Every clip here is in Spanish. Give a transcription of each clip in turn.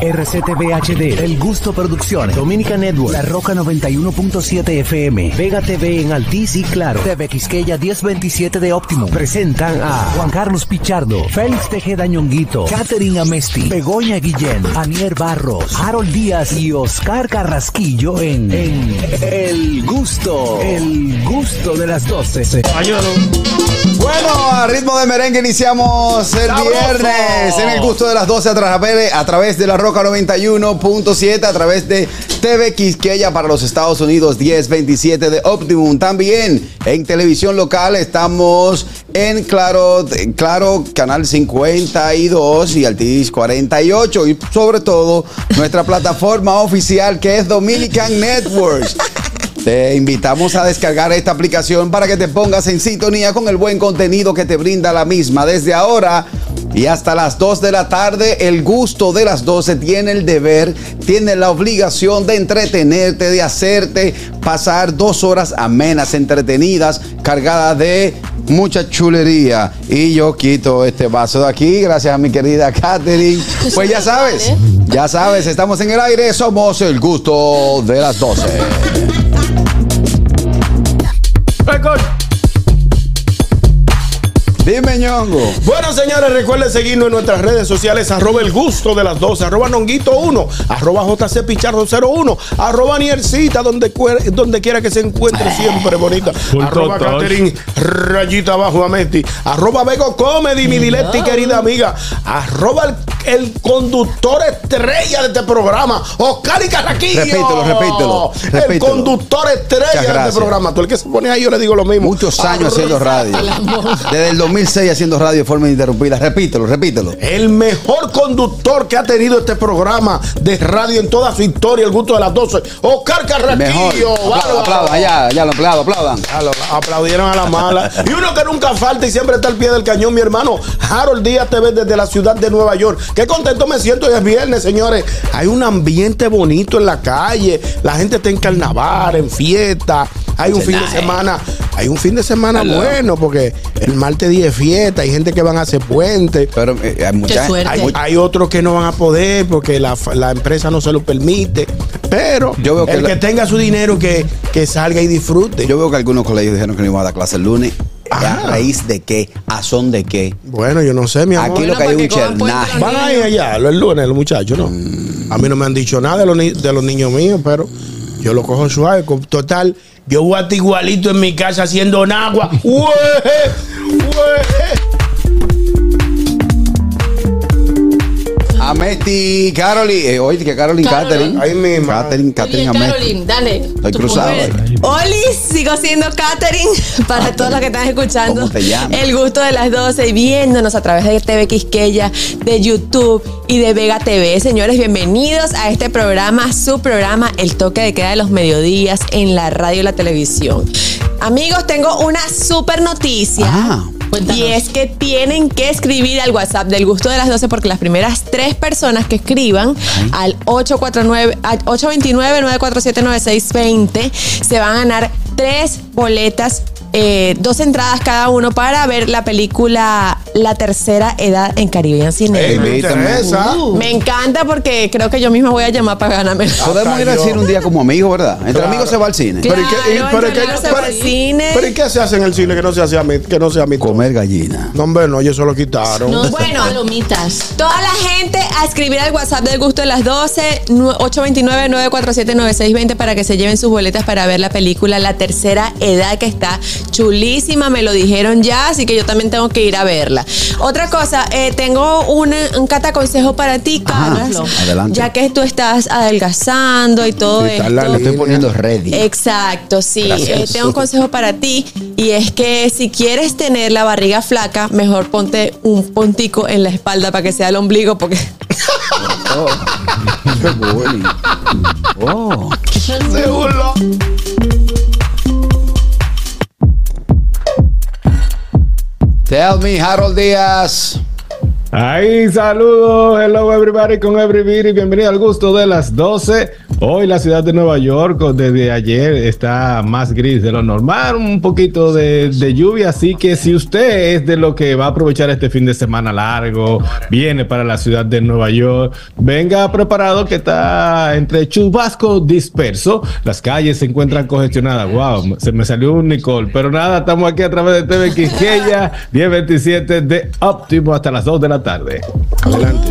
RCTV HD, El Gusto Producciones, Dominica Network, La Roca 91.7 FM, Vega TV en Altiz y Claro, TV Quisqueya 1027 de Óptimo. Presentan a Juan Carlos Pichardo, Félix Tejeda Ñonguito, Catherine Amesti, Begoña Guillén, Anier Barros, Harold Díaz y Oscar Carrasquillo en, en El Gusto, El Gusto de las 12. Bueno, a ritmo de merengue iniciamos el ¡Sabroso! viernes en el gusto de las 12 a través, a través de la Roca 91.7, a través de TV Quisqueya para los Estados Unidos 1027 de Optimum. También en televisión local estamos en Claro, Claro Canal 52 y Altiz 48 y sobre todo nuestra plataforma oficial que es Dominican Networks. Te invitamos a descargar esta aplicación para que te pongas en sintonía con el buen contenido que te brinda la misma. Desde ahora y hasta las 2 de la tarde, el gusto de las 12 tiene el deber, tiene la obligación de entretenerte, de hacerte pasar dos horas amenas, entretenidas, cargadas de mucha chulería. Y yo quito este vaso de aquí, gracias a mi querida Katherine. Pues ya sabes, ya sabes, estamos en el aire, somos el gusto de las 12. My God. Dime, ñongo. Bueno, señores, recuerden seguirnos en nuestras redes sociales, arroba el gusto de las 12, arroba nonguito 1, arroba JC Pichardo 01, arroba Niercita, donde, donde quiera que se encuentre siempre bonita, arroba Catherine Rayita Abajo Amesti, arroba Bego Comedy, mi Diletti querida amiga, arroba el, el conductor estrella de este programa, Oscar y Carraquillo. Repítelo, repítelo, El conductor estrella de este programa. Tú el que se pone ahí, yo le digo lo mismo. Muchos años haciendo radio. Desde el 2006 haciendo radio de forma ininterrumpida. Repítelo, repítelo. El mejor conductor que ha tenido este programa de radio en toda su historia, el gusto de las 12. Oscar Mejor. Carraquillo. Aplaudan, aplaudan, allá, allá los empleados, aplaudan. Lo- Aplaudieron a la mala. Y uno que nunca falta y siempre está al pie del cañón, mi hermano Harold Díaz TV desde la ciudad de Nueva York. Qué contento me siento hoy es viernes, señores. Hay un ambiente bonito en la calle. La gente está en carnaval, en fiesta. Hay un fin de semana, hay un fin de semana bueno porque el martes 10 fiesta, hay gente que van a hacer puente. Pero eh, hay mucha hay otros que no van a poder porque la, la empresa no se lo permite. Pero Yo veo que el la- que tenga su dinero que, que salga y disfrute. Yo veo que algunos colegios dijeron que no iban a dar clase el lunes. ¿A raíz de qué? ¿A son de qué? Bueno, yo no sé, mi amor. Aquí lo que hay es un chernaje. Van a ir allá el lunes, los muchachos, ¿no? A mí no me han dicho nada de los, de los niños míos, pero yo lo cojo suave. Total, yo voy a estar igualito en mi casa haciendo agua. Amesti, Carolyn. Eh, oye, que Carolyn, Caroline. Catherine. Ahí mismo. Catherine, Catherine Oye, Amesti. Caroline, dale. Estoy tu cruzado. Oli, sigo siendo Katherine para todos los que están escuchando. ¿Cómo te llamas? El gusto de las 12 y viéndonos a través de TV Quisqueya, de YouTube y de Vega TV. Señores, bienvenidos a este programa, su programa, El Toque de Queda de los Mediodías en la radio y la televisión. Amigos, tengo una super noticia. Ah. Cuéntanos. Y es que tienen que escribir al WhatsApp del gusto de las 12 porque las primeras tres personas que escriban al 849 al 829-947-9620 se van a ganar tres boletas, eh, dos entradas cada uno para ver la película La Tercera Edad en Caribbean Ey, Cinema. me. Me encanta porque creo que yo misma voy a llamar para ganarme. Podemos ir al cine un día como amigos, ¿verdad? Entre Claro. amigos se va al cine. Claro, Pero ¿y qué- y- entre pero ¿y qué- amigos se va al cine. ¿Pero ¿y qué se hace en el cine que no se hace a mí? Que no sea a mí? Comer gallina. No, hombre, no, ellos se lo quitaron. No, Bueno. palomitas. Toda la gente a escribir al WhatsApp del gusto de las 12, nu- 829-947-9620 para que se lleven sus boletas para ver la película La Tercera Edad, que está chulísima, me lo dijeron ya, así que yo también tengo que ir a verla. Otra cosa, eh, tengo un, un cataconsejo para ti, Carlos. adelante. Ya que tú estás adelgazando y todo Sí, esto. la Lo estoy poniendo ready. Exacto, sí. Eh, tengo un consejo para ti y es que si quieres tener la barriga flaca, mejor ponte un puntico en la espalda para que sea el ombligo porque Oh. Qué. Oh. Seguro. Tell me, Harold Díaz. Ahí, saludos, hello everybody. Con everybody, bienvenido al gusto de las 12. Hoy la ciudad de Nueva York desde ayer está más gris de lo normal, un poquito de, de, lluvia, así que si usted es de lo que va a aprovechar este fin de semana largo, viene para la ciudad de Nueva York, venga preparado que está entre chubasco disperso, las calles se encuentran congestionadas, wow, se me salió un Nicole, pero nada, estamos aquí a través de TV Quisqueya, 1027 de óptimo hasta las 2 de la tarde. Adelante.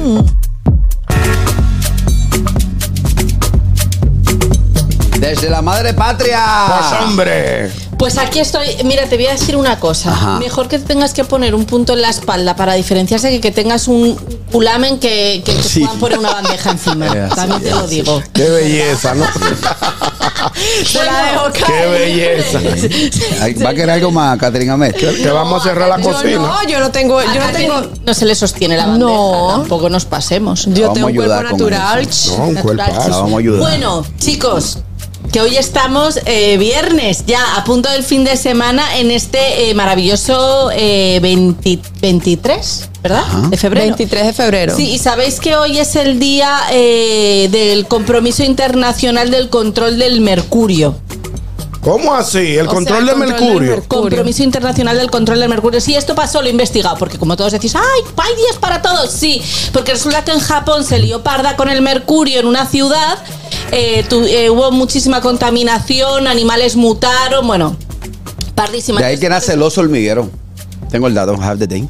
Desde la madre patria. Pues hombre. Pues aquí estoy. Mira, te voy a decir una cosa. Ajá. Mejor que tengas que poner un punto en la espalda para diferenciarse que que tengas un culamen que, que te Sí. puedan poner una bandeja encima. También te lo digo. Qué belleza, ¿no? Se la dejo Qué caer. belleza. Ay, ¿Va a querer algo más, Catherine Ahmed? Que, que vamos a cerrar la Yo cocina. no, yo no tengo, yo no tengo. No se le sostiene la bandeja. No. Tampoco nos pasemos. Yo Vamos tengo a un cuerpo natural. No, un. La vamos a ayudar. Bueno, chicos, que hoy estamos eh, viernes, ya a punto del fin de semana en este eh, maravilloso eh, 20 23, ¿verdad? De febrero. 23 de febrero. Sí, y sabéis que hoy es el día eh, del compromiso internacional del control del mercurio. ¿Cómo así? El control sea, de el control del mercurio. Compromiso internacional del control del mercurio. Sí, esto pasó, lo he investigado, porque como todos decís, ¡ay, hay días para todos! Sí, porque resulta que en Japón se lió parda con el mercurio en una ciudad, eh, tu- eh, hubo muchísima contaminación, animales mutaron, bueno, pardísima. De ahí que nace el oso hormiguero. Tengo el dato, have the day.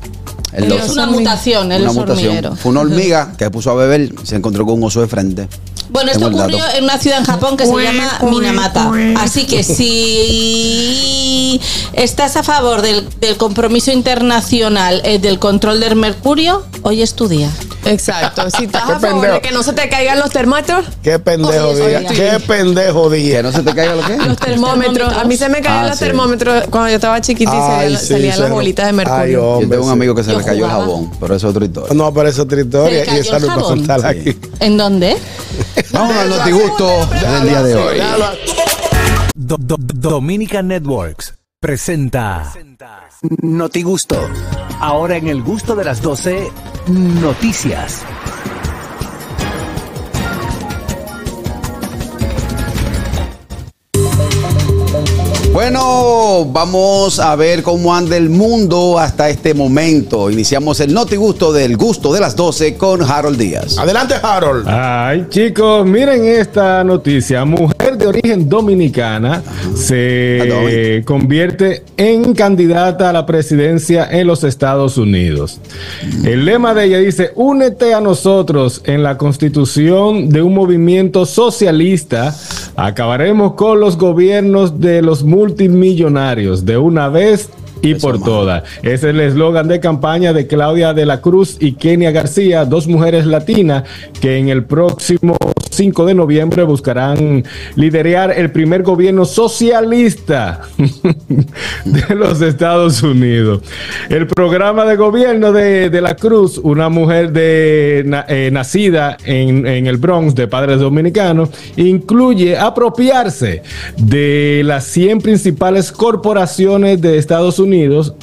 El Es oso. una mutación, el Una oso mutación. hormiguero. Fue una hormiga que puso a beber y se encontró con un oso de frente. Bueno, esto ocurrió dato. en una ciudad en Japón que se llama Minamata. Así que si estás a favor del, del compromiso internacional eh, del control del mercurio, hoy es tu día. Exacto. Si estás Qué a favor pendejo. de que no se te caigan los termómetros, Qué pendejo Oye, día. oye. Qué pendejo Que día. no se te caiga lo que los termómetros. A mí se me caían Ah, los sí. termómetros cuando yo estaba chiquita y Ay, salían, sí, salían las bolitas de Ay, mercurio. Yo hombre, tengo un amigo que se Yo le cayó el jabón, pero eso es otra historia. No, pero esa es otra historia ¿Se y esa no Sí. aquí. ¿En dónde? Vamos al notigusto del día de hoy. Déjalo. Do- do- Dominica Networks presenta Notigusto. Ahora en el gusto de las 12 noticias. Bueno, vamos a ver cómo anda el mundo hasta este momento. Iniciamos el notigusto del gusto de las 12 con Harold Díaz. Adelante, Harold. Ay, chicos, miren esta noticia. Mujer de origen dominicana Ah, se convierte en candidata a la presidencia en los Estados Unidos. El lema de ella dice, únete a nosotros en la constitución de un movimiento socialista. Acabaremos con los gobiernos de los multimillonarios de una vez y por todas. Es el eslogan de campaña de Claudia de la Cruz y Kenia García, dos mujeres latinas que en el próximo 5 de noviembre buscarán liderar el primer gobierno socialista de los Estados Unidos. El programa de gobierno de, de la Cruz, una mujer de, eh, nacida en, en el Bronx de padres dominicanos, incluye apropiarse de las 100 principales corporaciones de Estados Unidos,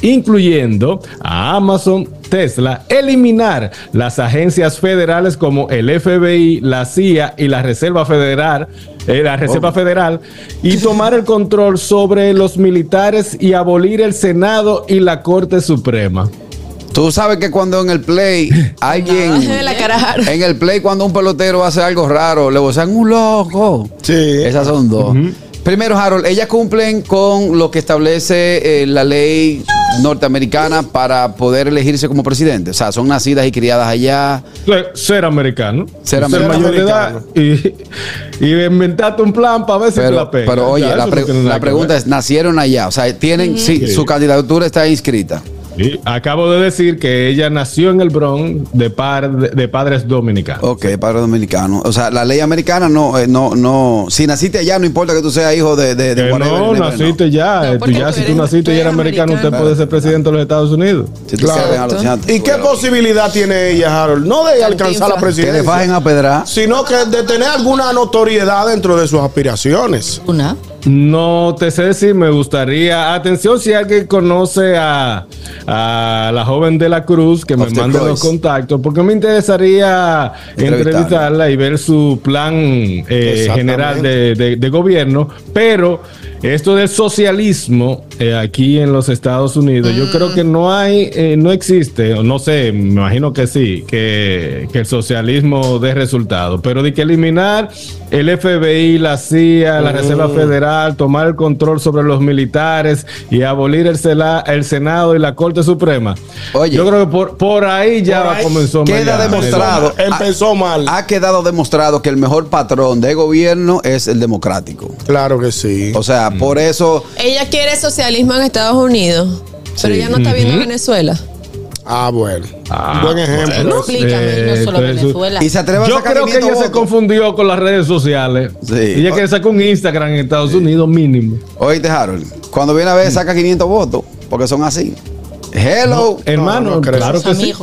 incluyendo a Amazon, Tesla, eliminar las agencias federales como el FBI, la CIA y la Reserva Federal, eh, la Reserva Federal, y tomar el control sobre los militares y abolir el Senado y la Corte Suprema. Tú sabes que cuando en el play alguien. En el play, cuando un pelotero hace algo raro, le vocean un loco. Sí. Esas son dos. Primero, Harold, ellas cumplen con lo que establece eh, la ley norteamericana para poder elegirse como presidente. O sea, son nacidas y criadas allá. Ser- Ser americano. Ser americano. mayor de edad y, y inventarte un plan para ver si te la pega. pero oye, Ya, la, pre- no pregunta es, ¿nacieron allá? O sea, tienen, sí, Sí. su candidatura está inscrita. Sí, acabo de decir que ella nació en el Bronx de, par, de, de padres dominicanos. Ok, padre dominicano. O sea, la ley americana no, eh, no, no. Si naciste allá, no importa que tú seas hijo de, de, whatever, no, naciste ya. No, eh, tú ya tú si tú eres- naciste y eres americano, usted americano. puede ser presidente de los Estados Unidos. Si tú Claro. los ¿Y qué posibilidad tiene ella, Harold? No de alcanzar la Cantinflas. Que le presidencia, bajen a pedrar. sino que de tener alguna notoriedad dentro de sus aspiraciones. Una. No te sé decir, me gustaría. Atención, si alguien conoce a, a la joven de la Cruz que me Of mande los contactos, porque me interesaría Entrevistarla. y ver su plan eh, general de, de- de gobierno, pero esto del socialismo eh, aquí en los Estados Unidos, yo creo que no hay, eh, no existe, o no sé, me imagino que sí, que, que el socialismo dé resultado, pero de que eliminar el FBI, la CIA, la Reserva Federal, tomar el control sobre los militares y abolir el, Sela- el Senado y la Corte Suprema. Oye. yo creo que por, por ahí ya Por ahí comenzó queda demostrado. Empezó mal. Ha quedado demostrado que el mejor patrón de gobierno es el democrático. Claro que sí. O sea, por eso Ella quiere socialismo en Estados Unidos, pero ella no está viendo Venezuela. Ah, bueno. Ah, Buen ejemplo. bueno. Explícame, no Eh, solo Venezuela. y se atreve a Yo sacar creo que 500 ella se confundió con las redes sociales. Sí. Ella quiere sacar un Instagram en Estados Unidos mínimo. Oíste, Harold, cuando viene a ver saca 500 votos, porque son así. Hello. Hermano, no creo. claro que sí.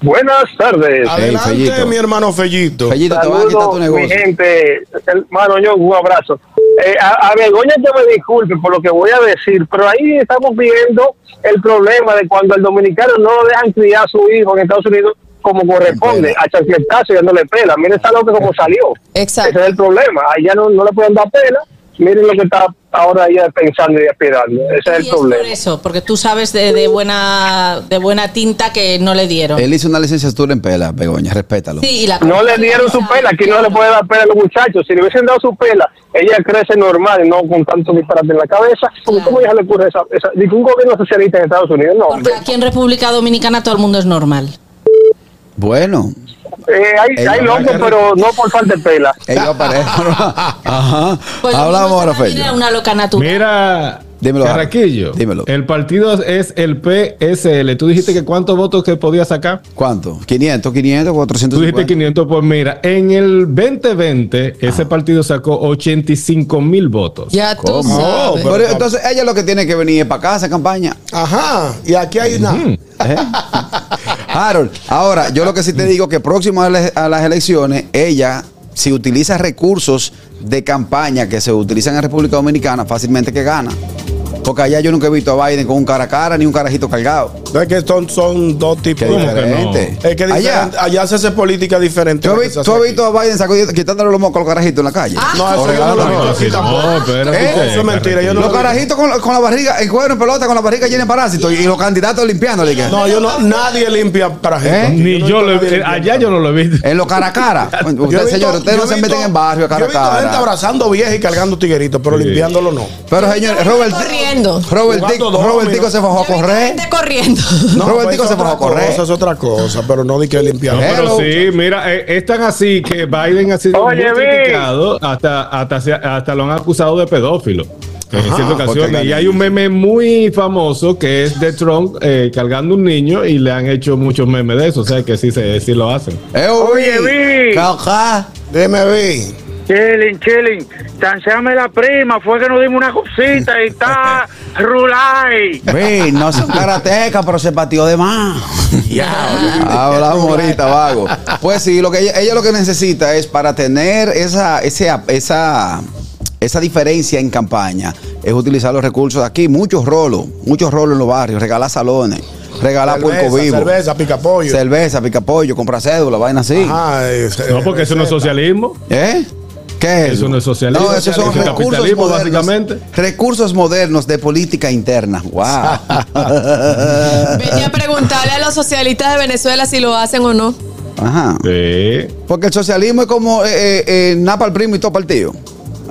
Buenas tardes. Adelante, mi hermano Fellito. Fellito, te van a quitar tu Saludos, mi negocio. gente. Hermano, yo un abrazo. Eh, a, a Begoña que me disculpe por lo que voy a decir, pero ahí estamos viendo el problema de cuando el dominicano no lo dejan criar a su hijo en Estados Unidos como corresponde, a chancletazo y dándole pela. Miren esa loca como salió. Exacto. Ese es el problema. Allá no, no le pueden dar pela. Miren lo que está ahora ella pensando y aspirando. Ese es el es por problema. eso, porque tú sabes de, de buena de buena tinta que no le dieron. Él hizo una licenciatura en pela, Begoña, respétalo. Sí, y la No le dieron su pela, aquí no le puede dar pela a los muchachos. Si le hubiesen dado su pela, ella crece normal y no con tanto disparate en la cabeza. Porque ¿Cómo ella le ocurre esa, esa un gobierno socialista en Estados Unidos? No, Porque aquí en República Dominicana todo el mundo es normal. Bueno, Eh, hay, hay locos, pero no por falta de pela. ellos aparecen. Ajá. Pues Hablamos ahora, Fello. era una loca natural. Mira, Dímelo, Carraquillo. Dímelo. El partido es el PSL. Tú dijiste que cuántos votos que podía sacar. ¿Cuánto? 500, 500, Tú 450. dijiste 500. Pues mira, en el 2020 ese partido sacó 85 mil votos. Ya tú ¿Cómo? sabes. pero- Pero entonces ella lo que tiene que venir es para acá, esa campaña. Ajá. Y aquí hay una. ¿eh? Harold, ahora, yo lo que sí te digo que próximo a, a las elecciones, ella, si utiliza recursos de campaña que se utilizan en República Dominicana, fácilmente que gana. Porque allá yo nunca he visto a Biden con un cara a cara ni un carajito cargado. No es que son, son dos tipos. Qué ¿Cómo que diferente. Es que allá, allá se hace política diferente. ¿tú, has vi- tú visto a Biden sacudiendo- quitándole los mocos a los carajitos en la calle? No, O eso yo no lo he visto los- así tampoco. No, espérate. ¿qué? Eso es mentira, yo no Los carajitos con, con la barriga, el cuero en pelota, con la barriga llena de parásitos y, y los candidatos limpiándole. No, yo no, nadie limpia para gente. ¿Eh? Ni no yo lo visto he nadie allá yo no lo he visto. En los cara a cara. Ustedes, visto- señores, ustedes no se meten visto- en barrio a cara Yo a he visto gente cara. abrazando viejas y cargando tigueritos, pero limpiándolo no. Pero señores, Robert, corriendo. Robert, Jugando Tico, domino. Robert Tico se bajó a correr. Gente corriendo. No, Robert Tico es se bajó a correr. cosa, es otra cosa, pero no di que limpiar. No, pero sí, mira, eh, es tan así que Biden ha sido Oye, muy criticado, hasta, hasta, hasta lo han acusado de pedófilo. En Ajá, ciertas ocasiones. Y hay un meme muy famoso que es de Trump eh, cargando un niño y le han hecho muchos memes de eso. O sea que sí, se, sí lo hacen. Eh, Oye, Vi. caja. Déjeme ver. Chilling, chilling. Chanceame la prima, fue que nos dimos una cosita y está rulay. Ve, no son karateca, pero se pateó de más. Hablamos ahorita, vago. Pues sí, lo que ella, ella lo que necesita es para tener esa, ese- esa, esa diferencia en campaña, es utilizar los recursos de aquí. Muchos rolos, muchos rolos en los barrios, regalar salones, regalar puerco vivo. cerveza, pica pollo. Cerveza, pica pollo, compra cédula, vaina así. Ajá, es- No, porque eso no es socialismo. ¿Eh? ¿Qué es Eso no es socialismo, No, esos son eso es recursos capitalismo, modernos. básicamente. Recursos modernos de política interna. Wow. Venía a preguntarle a los socialistas de Venezuela si lo hacen o no. Ajá. Sí. Porque el socialismo es como eh, eh, eh, napa al primo y topa al tío.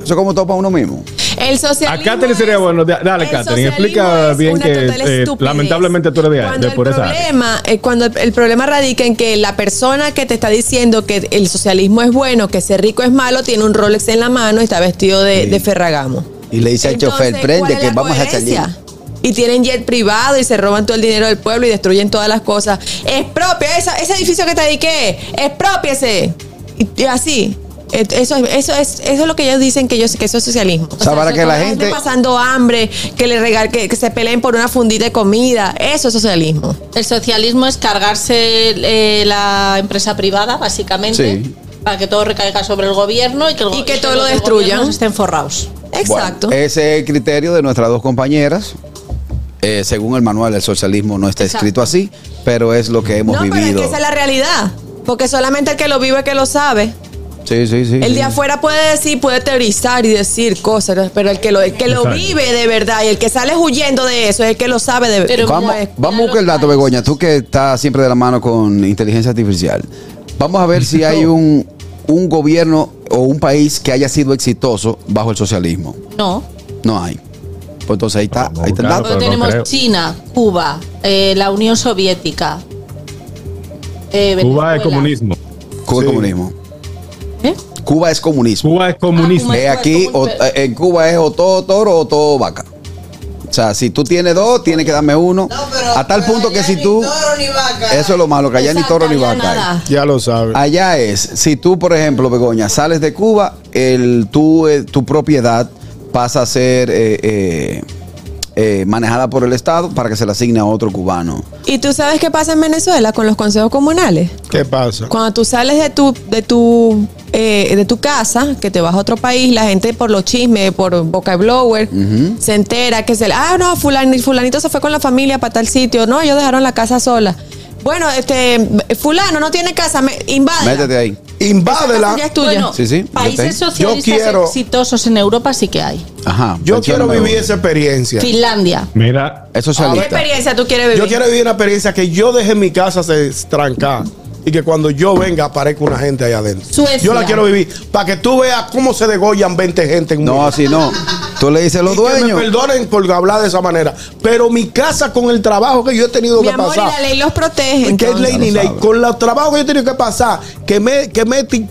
Eso es como topa uno mismo. El socialismo. A Catherine sería bueno. Da- Dale, Catherine, explica bien que eh, lamentablemente tú eres de, Cuando de el por esa área. problema, eh, cuando el, el problema radica en que la persona que te está diciendo que el socialismo es bueno, que ser rico es malo, tiene un Rolex en la mano y está vestido de, Sí. de Ferragamo. Y le dice al chofer, Entonces, prende ¿cuál es que vamos a salir. Y tienen jet privado y se roban todo el dinero del pueblo y destruyen todas las cosas. Expropia, esa, ese edificio que te dediqué, expropiese. Y, y así. Eso, es- eso, es, eso es lo que ellos dicen que, ellos, que eso es socialismo. O sea, para que la gente- pasando hambre, que le regal, que, que se peleen por una fundita de comida. Eso es socialismo. El socialismo es cargarse eh, la empresa privada, básicamente, Sí. para que todo recaiga sobre el gobierno y que, el Y que todo los lo destruyan. estén forrados. Exacto. Bueno, ese es el criterio de nuestras dos compañeras. Eh, según el manual, el socialismo no está Exacto. escrito así, pero es lo que hemos No, pero vivido. es que esa es la realidad. Porque solamente el que lo vive es que lo sabe. Sí, sí, sí. El sí. de afuera puede decir, puede teorizar y decir cosas, pero el que lo, el que lo Exacto. vive de verdad y el que sale huyendo de eso es el que lo sabe de Pero cómo Vamos, es. vamos a buscar el dato, Begoña, tú que estás siempre de la mano con inteligencia artificial. Vamos a ver si hay un, un gobierno o un país que haya sido exitoso bajo el socialismo. No. No hay. Pues entonces ahí está, ahí está el dato. no tenemos. China, Cuba, eh, la Unión Soviética. eh, Cuba es comunismo. Cuba es Sí. comunismo. ¿Eh? Cuba es comunismo. Cuba es comunismo. Ah, aquí o- eh, en Cuba es o todo toro o todo vaca. O sea, si tú tienes dos, tienes que darme uno. a tal punto que si tú. Eso es lo malo, que allá ni toro ni vaca. hay. Ya lo sabes. Allá es, si tú, por ejemplo, Begoña, sales de Cuba, el, tú, eh, tu propiedad pasa a ser eh, eh, manejada por el Estado para que se la asigne a otro cubano. ¿Y tú sabes qué pasa en Venezuela con los consejos comunales? ¿Qué pasa? Cuando tú sales de tu, de tu, eh, de tu casa, que te vas a otro país, la gente por los chismes, por boca blower, se entera que se le, ah, no, fulanito, fulanito se fue con la familia para tal sitio, no, ellos dejaron la casa sola. Bueno, este, fulano no tiene casa, me, invade. Métete ahí. Invádela. Ya es tuya. Bueno, Sí, sí, países yo socialistas quiero- exitosos en Europa sí que hay. Ajá. Yo mencióname quiero vivir uno. esa experiencia. Finlandia. Mira, Es ¿Qué socialista. experiencia tú quieres vivir? Yo quiero vivir una experiencia que yo deje mi casa se trancar y que cuando yo venga aparezca una gente allá adentro. Suecia. Yo la quiero vivir para que tú veas cómo se degollan 20 gente en un No, así no. Tú le dices a los Y que me dueños. perdonen por hablar de esa manera, pero mi casa con el trabajo que yo he tenido Mi que amor, y pasar. la ley los protege. que es entonces. ley ni ley. Con los trabajos que yo he tenido que pasar, que me, que me que,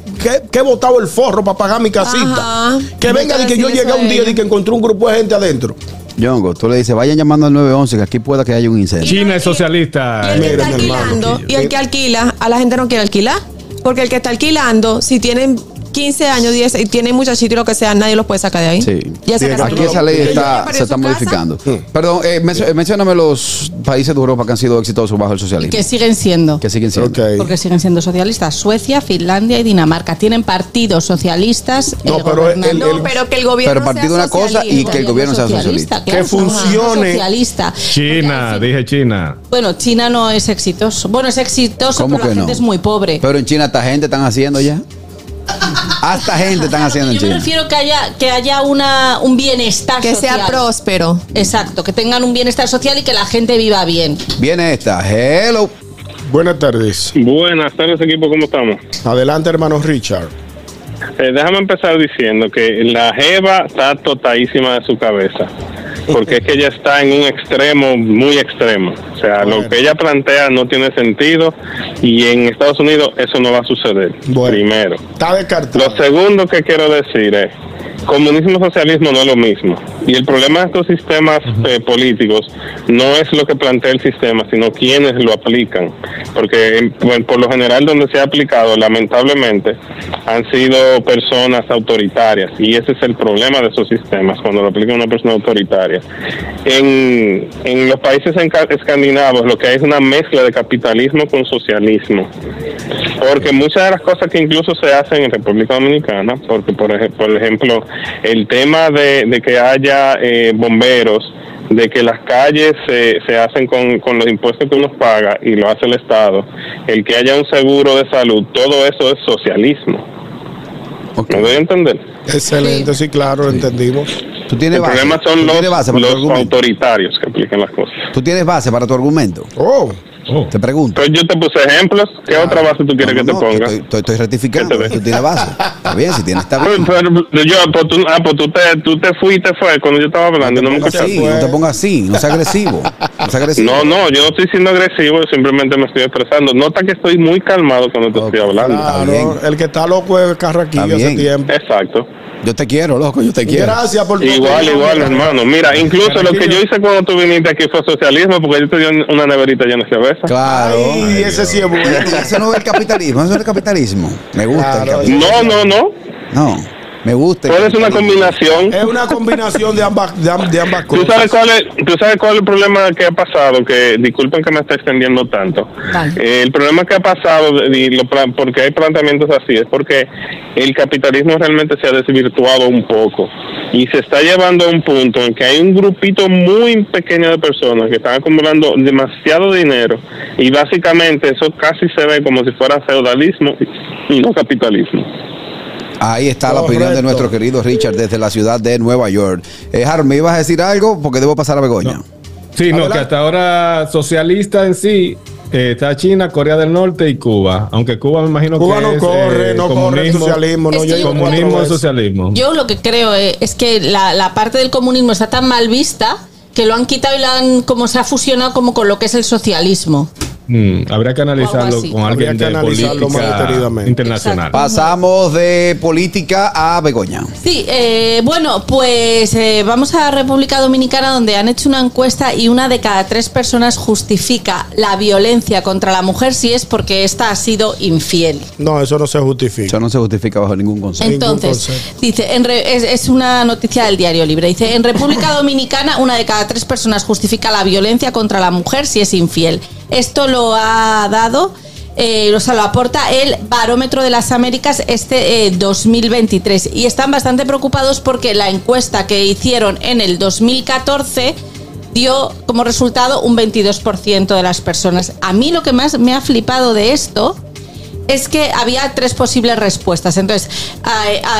que he botado el forro para pagar mi casita. Ajá. Que venga y que yo llegué un día y que encontré un grupo de gente adentro. Yongo, tú le dices, vayan llamando al 911 que aquí pueda que haya un incendio. China es Y el socialista. que está alquilando, y el que alquila, a la gente no quiere alquilar. Porque el que está alquilando, si tienen 15 años, 10 y tienen muchachito y lo que sea, nadie los puede sacar de ahí. Sí. Ya Aquí esa ley está, se está modificando. Perdón, eh, mencio- mencióname los países de Europa que han sido exitosos bajo el socialismo. Que siguen siendo. Que siguen siendo. Porque siguen siendo socialistas. Suecia, Finlandia y Dinamarca tienen partidos socialistas. No, eh, pero gobernando. el- No, pero que el gobierno Pero partido sea una cosa socialista. y que el gobierno sea socialista. Que funcione. Socialista. China, Porque, dije China. Bueno, China no es exitoso. Bueno, es exitoso, ¿Cómo pero la no? gente es muy pobre. Pero en China, esta gente están haciendo ya. Hasta gente están haciendo en Yo me China. refiero que haya, que haya una, un bienestar Que social. sea próspero. Exacto, que tengan un bienestar social y que la gente viva bien. Viene esta. Hello. Buenas tardes. Buenas tardes equipo, ¿cómo estamos? Adelante, hermano Richard. Eh, déjame empezar diciendo que la Jeva está totadísima de su cabeza, porque es que ella está en un extremo muy extremo. O sea, Bueno. lo que ella plantea no tiene sentido y en Estados Unidos eso no va a suceder. Bueno. Primero. Está descartado. Lo segundo que quiero decir es, comunismo y socialismo no es lo mismo. Y el problema de estos sistemas eh, políticos no es lo que plantea el sistema, sino quienes lo aplican. Porque por, lo general donde se ha aplicado, lamentablemente, han sido personas autoritarias. Y ese es el problema de esos sistemas, cuando lo aplica una persona autoritaria. En, en los países escandinavos lo que hay es una mezcla de capitalismo con socialismo. Porque muchas de las cosas que incluso se hacen en República Dominicana, porque por, ej- por ejemplo, el tema de, de que haya eh, bomberos, de que las calles se, se hacen con, con los impuestos que uno paga y lo hace el Estado, el que haya un seguro de salud, todo eso es socialismo. Ok. ¿Me doy a entender? Excelente, sí, claro, lo entendimos. Tú tienes El base. problema son los, base autoritarios que aplican las cosas. Tú tienes base para tu argumento. Oh, Oh. Te pregunto. Pero yo te puse ejemplos. ¿Qué otra base tú quieres No, que no, te ponga? Estoy, estoy- estoy rectificando. Tú tienes base. Está bien, si tienes, está Pero, bien. pero yo, pues tú, ah, pues tú te, tú te fuiste, fue cuando yo estaba hablando. No No, te me pongas así, escuchaste. no te pongas así, no seas agresivo. No seas agresivo. No, no, yo no estoy siendo agresivo, yo simplemente me estoy expresando. Nota que estoy muy calmado cuando te Ok, estoy hablando. Está claro. bien. El que está loco es Carraquillo hace tiempo. Exacto. Yo te quiero, loco, yo te quiero. Gracias por tu Igual, igual, hermano. Mira, incluso lo que yo hice cuando tú viniste aquí fue socialismo, porque yo te di una neverita llena de cerveza. Claro. Ay, ese sí es bueno. Eso no es el capitalismo, eso no es el capitalismo. Me gusta el capitalismo. No, no, no. No. Me gusta. Ser una combinación. Es una combinación de ambas, de, ambas ¿Tú cosas. sabes, cuál es, ¿Tú sabes cuál es el problema que ha pasado? Que disculpen que me esté extendiendo tanto. Vale. Eh, el problema que ha pasado, y lo porque hay planteamientos así, es porque el capitalismo realmente se ha desvirtuado un poco y se está llevando a un punto en que hay un grupito muy pequeño de personas que están acumulando demasiado dinero y básicamente eso casi se ve como si fuera feudalismo y no capitalismo. Ahí está la opinión de nuestro querido Richard desde la ciudad de Nueva York. Eh, Harold, ¿me ibas a decir algo? Porque debo pasar a Begoña. Sí, no, Adelante. que hasta ahora socialista en sí eh, está China, Corea del Norte y Cuba. Aunque Cuba me imagino Cuba que no es, corre, eh, no corre socialismo. No, Es yo Comunismo veces. socialismo. Yo lo que creo eh, es que la, la parte del comunismo está tan mal vista que lo han quitado y lo han como se ha fusionado como con lo que es el socialismo. Mm, habría que analizarlo con Habría alguien que de analizarlo más política detenidamente. internacional. Exacto. Pasamos de política a Begoña. Sí, eh, bueno, pues eh, vamos a República Dominicana donde han hecho una encuesta y una de cada tres personas justifica la violencia contra la mujer si es porque ésta ha sido infiel. No, eso no se justifica. Eso no se justifica bajo ningún concepto. Entonces, concepto. dice, en re- es, es una noticia del Diario Libre. Dice, en República Dominicana, una de cada tres personas justifica la violencia contra la mujer si es infiel. Esto lo ha dado, eh, o sea, lo aporta el Barómetro de las Américas este eh, 2023. Y están bastante preocupados porque la encuesta que hicieron en el 2014 dio como resultado un 22% de las personas. A mí lo que más me ha flipado de esto es que había tres posibles respuestas. Entonces,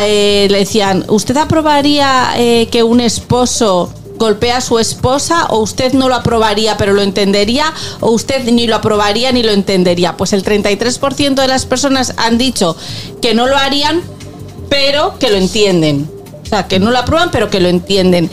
eh, le decían, ¿usted aprobaría eh, que un esposo golpee a su esposa o usted no lo aprobaría pero lo entendería o usted ni lo aprobaría ni lo entendería? Pues el 33% de las personas han dicho que no lo harían pero que lo entienden. O sea, que no lo aprueban pero que lo entienden.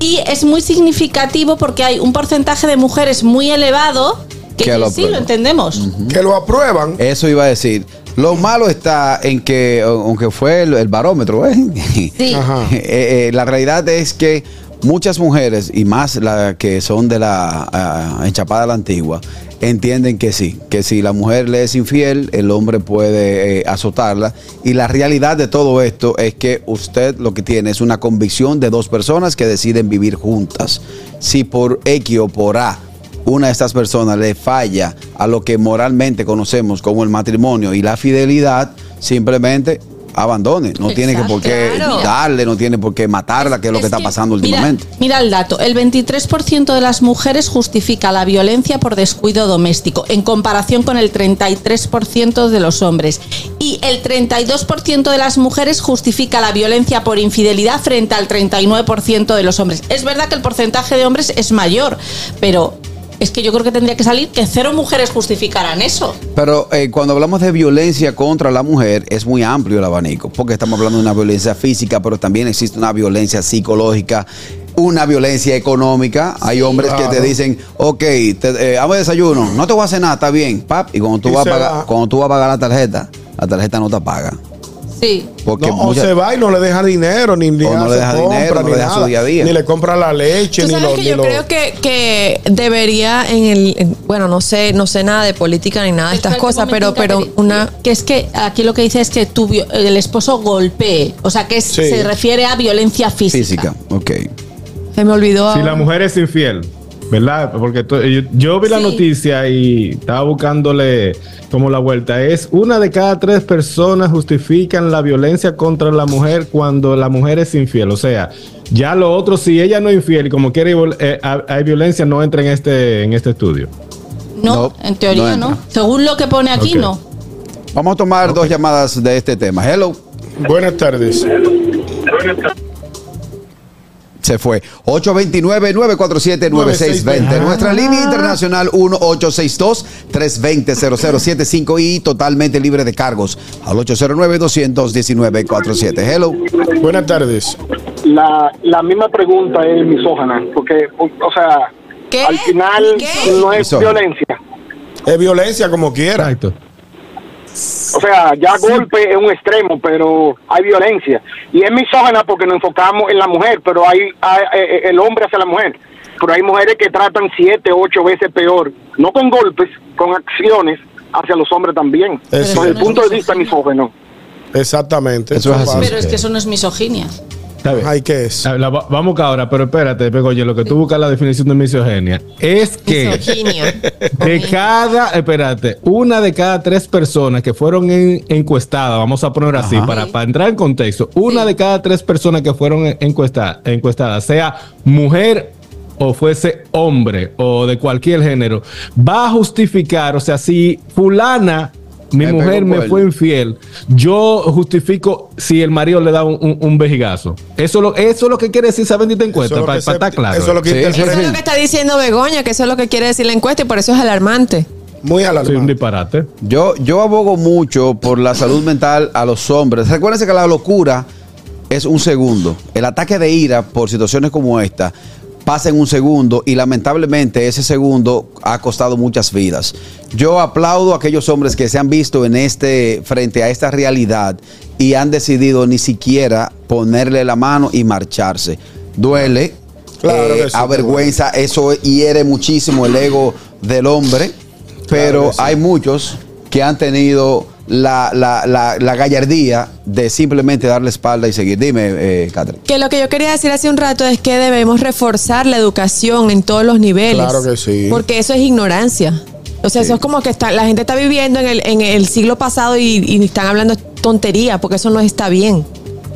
Y es muy significativo porque hay un porcentaje de mujeres muy elevado que, Que lo sí lo entendemos. Que lo aprueban. Eso iba a decir. Lo malo está en que, aunque fue el, el barómetro, ¿eh? Sí. Ajá. Eh, eh, la realidad es que muchas mujeres, y más las que son de la ah, enchapada la antigua, entienden que sí, que si la mujer le es infiel, el hombre puede eh, azotarla. Y la realidad de todo esto es que usted lo que tiene es una convicción de dos personas que deciden vivir juntas. Si por X o por A una de estas personas le falla a lo que moralmente conocemos como el matrimonio y la fidelidad, simplemente abandone. No tiene que por qué Claro. darle, no tiene por qué matarla, que es lo que está pasando mira- últimamente. Mira, el dato, el 23% de las mujeres justifica la violencia por descuido doméstico, en comparación con el 33% de los hombres. Y el 32% de las mujeres justifica la violencia por infidelidad frente al 39% de los hombres. Es verdad que el porcentaje de hombres es mayor, pero es que yo creo que tendría que salir que cero mujeres justificaran eso. Pero eh, cuando hablamos de violencia contra la mujer, es muy amplio el abanico, porque estamos hablando de una violencia física, pero también existe una violencia psicológica, una violencia económica. Hay hombres que te dicen, ok, te, eh, hago desayuno, no te voy a hacer nada, está bien, pap, y cuando tú, Y vas a pagar, cuando tú vas a pagar la tarjeta, la tarjeta no te paga. Sí. Porque No, o se va y no le deja dinero, ni, ni O no le deja compra, dinero, no ni le deja su nada. día a día. Ni le compra la leche, Tú ni sabes lo, que ni yo lo- creo que, que debería en el en- bueno no sé no sé nada de política ni nada de estas cosas pero pero una que es que aquí lo que dice es que tu el esposo golpee, o sea que es- Sí. se refiere a violencia física. física, ok. se me olvidó Si ahora. la mujer es infiel, ¿verdad? Porque yo, yo vi la Sí. noticia y estaba buscándole como la vuelta. Es una de cada tres personas justifican la violencia contra la mujer cuando la mujer es infiel. O sea, ya lo otro, si ella no es infiel y como quiere eh, hay violencia, no entra en este, en este estudio. No, No, en teoría no. Según lo que pone aquí, no. Vamos a tomar dos llamadas de este tema. Hello. Buenas tardes. Se fue. 829-947-9620. Nuestra línea internacional 1862-320-0075 y totalmente libre de cargos al 809-219-47. Hello. Buenas tardes. la, la misma pregunta es misógana, porque, o, o sea, ¿Qué? al final ¿Qué? no es violencia. Es violencia como quiera. Exacto. O sea, ya golpe es un extremo, pero hay violencia. Y es misógana porque nos enfocamos en la mujer, pero hay, hay- eh, el hombre hacia la mujer. Pero hay mujeres que tratan siete, ocho veces peor, no con golpes, con acciones hacia los hombres también. Eso. Desde el punto de vista misógeno. Exactamente. Eso es así. Pero es que eso no es misoginia. Está bien. Ay, ¿qué es? La va- vamos acá ahora, pero espérate, Begoña, lo que tú buscas la definición de misoginia es que Misoginia. de cada, espérate, una de cada tres personas que fueron en- encuestadas, vamos a poner así, para, para entrar en contexto, una Sí. de cada tres personas que fueron en- encuesta- encuestadas, sea mujer o fuese hombre o de cualquier género, va a justificar, o sea, si fulana, mi Me mujer me fue infiel, yo justifico si el marido le da un, un- un vejigazo. Eso, lo, eso es lo que quiere decir esa bendita encuesta, para, se- estar claro. Eso es lo que Sí, interpreta. Eso es lo que está diciendo Begoña, que eso es lo que quiere decir la encuesta y por eso es alarmante. Muy Sí, un alarmante. disparate. Yo, yo abogo mucho por la salud mental a los hombres. Recuérdense que la locura es un segundo. El ataque de ira por situaciones como esta pasa en un segundo y lamentablemente ese segundo ha costado muchas vidas. Yo aplaudo a aquellos hombres que se han visto en este frente a esta realidad y han decidido ni siquiera ponerle la mano y marcharse. Duele, Claro eh, avergüenza, eso hiere muchísimo el ego del hombre, pero hay muchos que han tenido la, la, la, la gallardía de simplemente darle espalda y seguir. Dime, eh, Catherine. Que lo que yo quería decir hace un rato es que debemos reforzar la educación en todos los niveles. Claro que sí. Porque eso es ignorancia. O sea, eso es como que está, la gente está viviendo en el, en el siglo pasado y, y están hablando tontería, porque eso no está bien.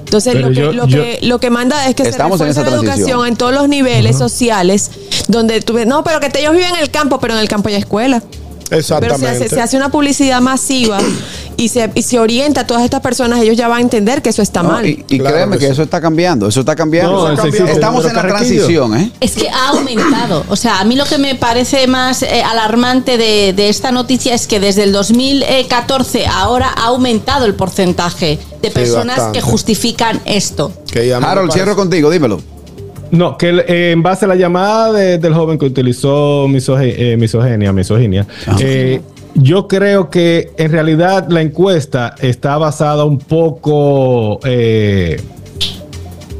Entonces, lo que, yo- lo, yo- que, lo que manda es que Estamos se en esa la educación en todos los niveles sociales, donde tú ves, no, pero que ellos viven en el campo, pero en el campo hay escuela. Pero se Exactamente. hace, se hace una publicidad masiva y se, y se orienta a todas estas personas, ellos ya van a entender que eso está No, mal. y y Claro créeme que que, sí. eso está cambiando, eso está cambiando. No, Eso sí, está sí, Estamos pero en la transición, ¿eh? Es que ha aumentado. O sea, a mí lo que me parece más eh, alarmante de, de esta noticia es que desde el 2014 ahora ha aumentado el porcentaje de personas que justifican esto. Que Harold, cierro contigo, dímelo. No, que eh, en base a la llamada de- del joven que utilizó misogi- eh, misogenia, misoginia, eh, yo creo que en realidad la encuesta está basada un poco eh,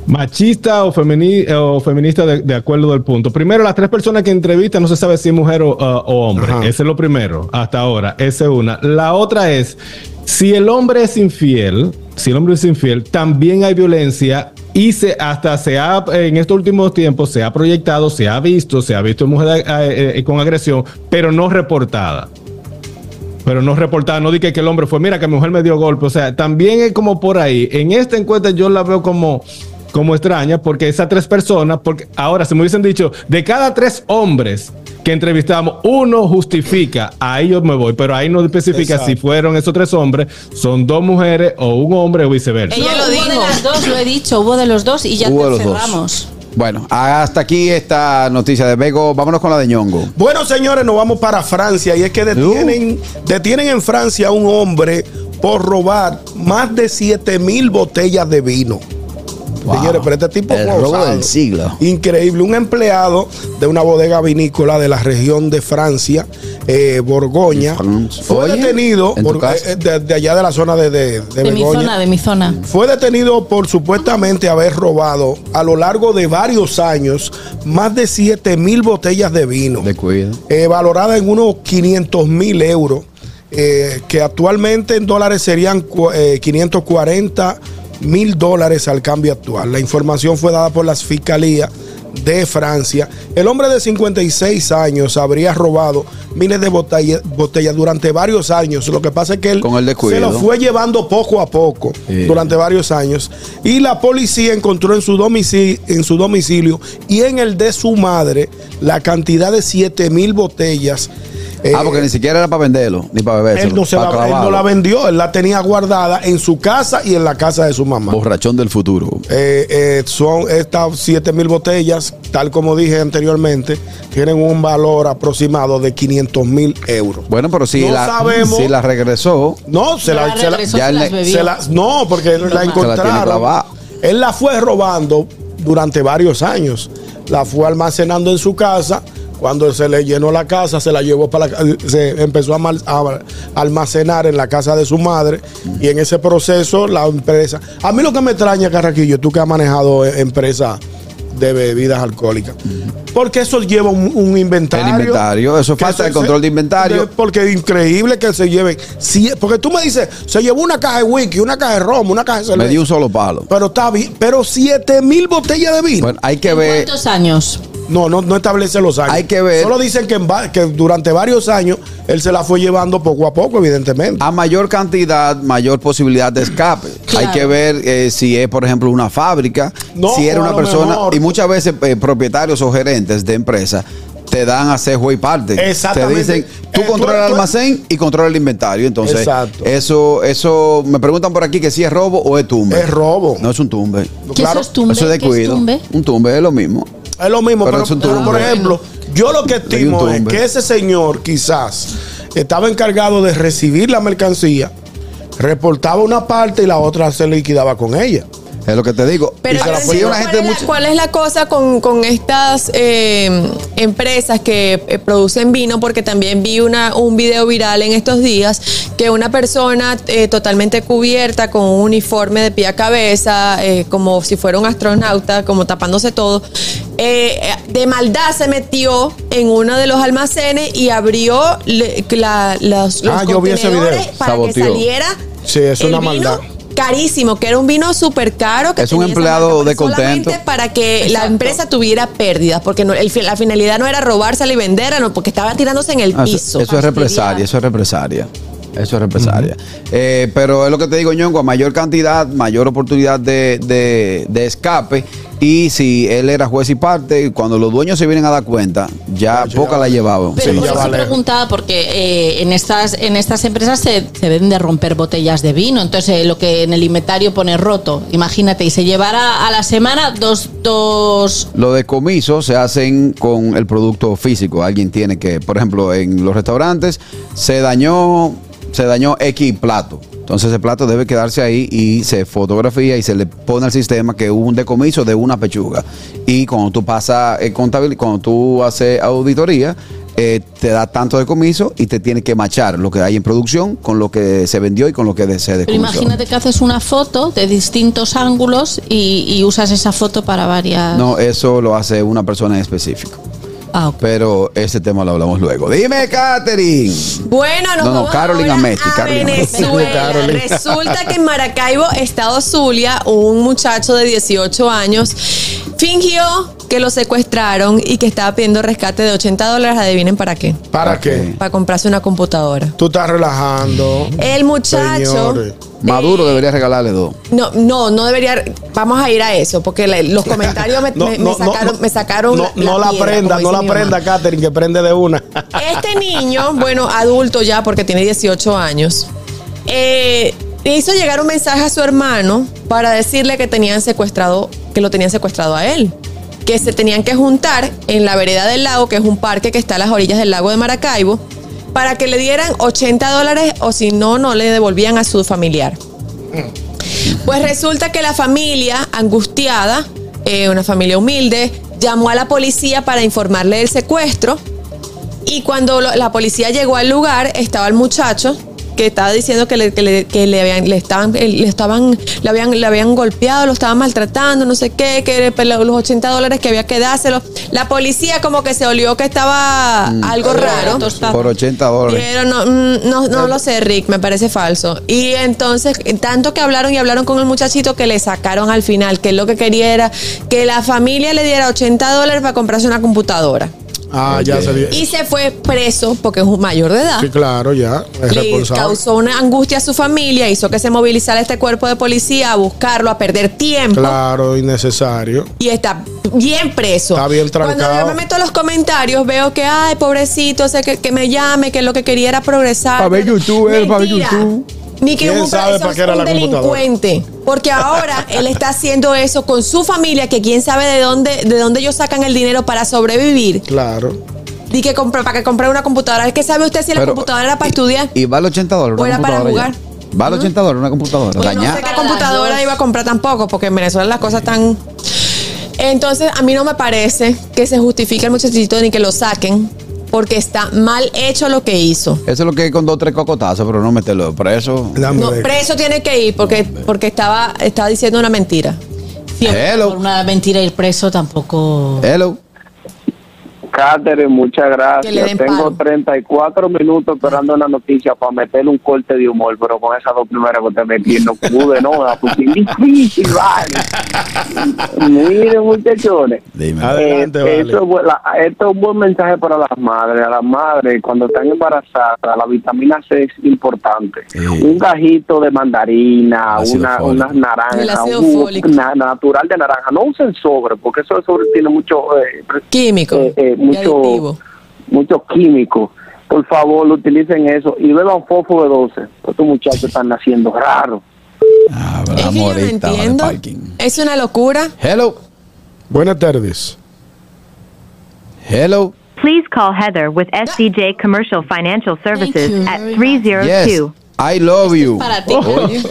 machista o, femini- o feminista de, de acuerdo del punto. Primero, las tres personas que entrevistan no se sabe si es mujer o, uh, o hombre. Ajá. Ese es lo primero, hasta ahora. Esa es una. La otra es, si el hombre es infiel, si el hombre es infiel, también hay violencia y se, hasta se ha, en estos últimos tiempos, se ha proyectado, se ha visto, se ha visto mujer eh, eh, con agresión, pero no reportada. Pero no reportada, no dije que el hombre fue, mira que mi mujer me dio golpe. O sea, también es como por ahí. En esta encuesta yo la veo como, como extraña, porque esas tres personas, porque ahora se me hubiesen dicho, de cada tres hombres que entrevistamos, uno justifica, ahí yo me voy, pero ahí no especifica Exacto. si fueron esos tres hombres, son dos mujeres o un hombre o viceversa. Ella No, lo hubo dijo. de las dos, lo he dicho, hubo de los dos y ya Hubo te cerramos. Bueno, hasta aquí esta noticia de Bego. Vámonos con la de ñongo. Bueno, señores, nos vamos para Francia y es que detienen, detienen en Francia a un hombre por robar más de 7 mil botellas de vino. Wow. Señores, pero este tipo El robo del siglo. Increíble. Un empleado de una bodega vinícola de la región de Francia, eh, Borgoña, France. fue Oye, detenido ¿en tu por- casa? eh, de, de allá de la zona de, de, de De mi zona, de mi zona. Fue detenido por supuestamente haber robado a lo largo de varios años más de 7 mil botellas de vino, De cuida. eh, valorada en unos 500 mil euros, eh, que actualmente en dólares serían eh, 540 mil dólares al cambio actual. La información fue dada por las fiscalías de Francia. El hombre de 56 años habría robado miles de botella- botellas durante varios años. Lo que pasa es que él Con el se lo fue llevando poco a poco durante varios años. Y la policía encontró en su, domicilio, en su domicilio y en el de su madre la cantidad de 7 mil botellas. Eh, ah, porque ni siquiera era para venderlo, ni para beberlo. él no, se la, él no la vendió, él la tenía guardada en su casa y en la casa de su mamá. Borrachón del futuro. Eh, eh, son estas 7 mil botellas, tal como dije anteriormente, tienen un valor aproximado de 500 mil euros. Bueno, pero si, No la, sabemos. si la regresó, No, se la, la se la- regresó, ya se las la- no, porque la Broma. Se la tiene encontraron. Él la fue robando durante varios años. La fue almacenando en su casa. Cuando se le llenó la casa, se la llevó para la se empezó a, a almacenar en la casa de su madre. Y en ese proceso, la empresa. A mí lo que me extraña, Carraquillo, tú que has manejado eh, empresas de bebidas alcohólicas. Porque eso lleva un, un inventario. El inventario, eso Que falta el control de inventario. de- porque es increíble que se lleven. si- porque tú me dices, se llevó una caja de whisky, una caja de ron, una caja de cerveza. Me dio un solo palo. Pero está bien. Pero 7 mil botellas de vino. Bueno, hay que ¿En ver. ¿Cuántos años? No, no, no establece los años. Hay que ver. Solo dicen que, en va- que durante varios años él se la fue llevando poco a poco, evidentemente. A mayor cantidad, mayor posibilidad de escape. Claro. Hay que ver eh, si es, por ejemplo, una fábrica, No, si era una persona. mejor- muchas veces eh, propietarios o gerentes de empresas te dan a hacer juego y parte. Exactamente. Te dicen, tú Eh, el tú- almacén y controlas el inventario. Entonces, Exacto. eso, eso, me preguntan por aquí que si es robo o es tumbe. Es robo. No es un tumbe. ¿Qué Claro, eso es tumbe? Eso es ¿Qué es descuido. tumbe? Un tumbe es lo mismo. Es lo mismo, Pero pero, es un pero, tumbe. por ejemplo, yo lo que estimo es que ese señor quizás estaba encargado de recibir la mercancía, reportaba una parte y la otra se liquidaba con ella. Es lo que te digo. Pero se la cuál, es la, mucho- cuál es la cosa con, con estas eh, empresas que eh, producen vino, porque también vi una, un video viral en estos días que una persona eh, totalmente cubierta con un uniforme de pie a cabeza, eh, como si fuera un astronauta, como tapándose todo, eh, de maldad se metió en uno de los almacenes y abrió le- la- los, los Ah, yo vi ese video. para Saboteó. que saliera Sí, es el una vino maldad. Carísimo, que era un vino súper caro. Que Es un empleado de contento. para que la empresa tuviera pérdidas, porque no- el fi- la finalidad no era robársela y venderla, no, porque estaba tirándose en el Ah, piso. Eso, es represalia, eso es represalia. Eso es represalia. Eh, pero es lo que te digo, Ñongo, a mayor cantidad, mayor oportunidad de, de- de escape. Y si él era juez y parte, cuando los dueños se vienen a dar cuenta, ya poca ya. la llevaban. Pero Sí, por ya eso vale. preguntaba, porque eh, en estas en estas empresas se, se deben de romper botellas de vino. Entonces, eh, lo que en el inventario pone roto, imagínate, y se llevará a la semana dos, dos Los decomisos se hacen con el producto físico. Alguien tiene que, por ejemplo, en los restaurantes se dañó, se dañó X plato. Entonces ese plato debe quedarse ahí y se fotografía y se le pone al sistema que hubo un decomiso de una pechuga. Y cuando tú pasas eh, contabilidad, cuando tú haces auditoría, eh, te da tanto decomiso y te tiene que machar lo que hay en producción con lo que se vendió y con lo que se Pero decomisó. imagínate que haces una foto de distintos ángulos y, y usas esa foto para varias. No, eso lo hace una persona en específico. Ah. Pero ese tema lo hablamos luego. Dime, Catherine. Bueno, nos No, no, vamos Carolina ahora Messi, a Carolina Messi. Venezuela. Resulta que en Maracaibo, Estado Zulia, un muchacho de 18 años fingió que lo secuestraron y que estaba pidiendo rescate de 80 dólares. Adivinen para qué. ¿Para qué? Para comprarse una computadora. Tú estás relajando. El muchacho. Señores. Maduro debería regalarle dos. No, no, no debería. Vamos a ir a eso, porque la- los comentarios me, No, me- no, me no, sacaron, no. me sacaron No, no la piedra, prenda, como no la dice mi mamá. prenda, Catherine, que prende de una. Este niño, bueno, adulto ya porque tiene 18 años, eh, hizo llegar un mensaje a su hermano para decirle que tenían secuestrado, que lo tenían secuestrado a él. Que se tenían que juntar en la vereda del lago, que es un parque que está a las orillas del lago de Maracaibo, para que le dieran 80 dólares o si no, no le devolvían a su familiar. Pues resulta que la familia, angustiada, eh, una familia humilde, llamó a la policía para informarle del secuestro. Y cuando la policía llegó al lugar, estaba el muchacho que estaba diciendo que le, que le- que le habían, le estaban, eh, le estaban, le habían, le habían golpeado, lo estaban maltratando, no sé qué, que pues, los 80 dólares que había que dárselo. La policía como que se olió que estaba algo raro. Por 80 dólares. Pero no, mm, no, no lo sé, Rick, me parece falso. Y entonces, tanto que hablaron y hablaron con el muchachito que le sacaron al final, que lo que quería era que la familia le diera 80 dólares para comprarse una computadora. Ah, ya se dio. Y se fue preso porque es un mayor de edad. Sí, claro, ya. Es Le responsable. causó una angustia a su familia, hizo que se movilizara este cuerpo de policía a buscarlo, a perder tiempo. Claro, innecesario. Y está bien preso. Está bien trancado. Cuando yo me meto a los comentarios, veo que, ay, pobrecito, sé que, que me llame, que lo que quería era progresar. Pa' ver YouTube, él, pa' ver. YouTube. Ni que ¿Quién un, sabe para es qué era un la delincuente. Porque ahora él está haciendo eso con su familia, que quién sabe de dónde, de dónde ellos sacan el dinero para sobrevivir. Claro. Di que compra, para que compre una computadora. ¿Qué sabe usted si la computadora era para estudiar? Y vale 80 dólares. ¿O una era para computadora jugar? ya. Vale 80 dólares una computadora. Bueno, no sé qué computadora iba a comprar tampoco, porque en Venezuela las cosas están. Entonces, a mí no me parece que se justifique el muchachito ni que lo saquen, porque está mal hecho lo que hizo. Eso es lo que es con dos o tres cocotazos, pero no meterlo preso. No, preso tiene que ir porque, porque estaba, estaba diciendo una mentira. Hello. Por una mentira ir preso tampoco. Hello. Catherine, muchas gracias. Tengo palo. 34 minutos esperando una noticia para meterle un corte de humor, pero con esas dos primeras que te metí no pude, no, porque es difícil, vale. Miren, muchachones. Dime. Adelante, Eh, vale. esto, es bu- la- esto es un buen mensaje para las madres. A las madres, cuando están embarazadas, la vitamina C es importante. Sí. Un gajito de mandarina, una, unas naranjas, un na- natural de naranja. No usen sobre, porque eso de sobre tiene mucho, eh, Químico. eh, eh. Mucho, mucho químico. Por favor, utilicen eso y beban fofo de 12. Estos muchachos están naciendo raros. Ah, Es que yo no entiendo. Es una locura. Hello. Buenas tardes. Hello. Please call Heather with SCJ Commercial Financial Services at very much. 302. Yes. I love you. para ti. Oye,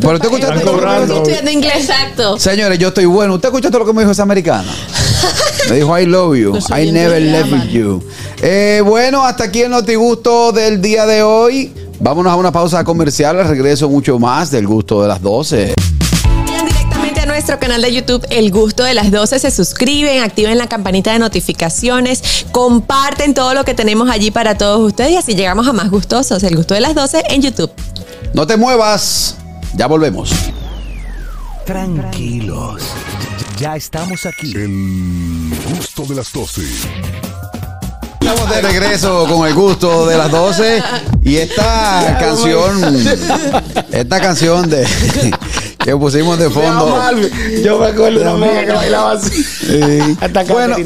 Pero usted escuchaste lo que me cobrando. dijo? Estoy estudiando inglés. Exacto. Señores, yo estoy bueno. ¿Usted escuchó todo lo que me dijo esa americana? Me dijo I love you. I never le left you. Eh, bueno, hasta aquí el notigusto del día de hoy. Vámonos a una pausa comercial. Al regreso mucho más del gusto de las 12. Vayan directamente a nuestro canal de YouTube El Gusto de las 12, se suscriben, activen la campanita de notificaciones, comparten todo lo que tenemos allí para todos ustedes y así llegamos a más gustosos. El Gusto de las 12 en YouTube. No te muevas. Ya volvemos. Tranquilos. Ya estamos aquí. El gusto de las 12. Estamos de regreso con el gusto de las 12 y esta canción, esta canción de que pusimos de fondo. Yo me acuerdo de una amiga que bailaba así. Sí. Hasta Bueno,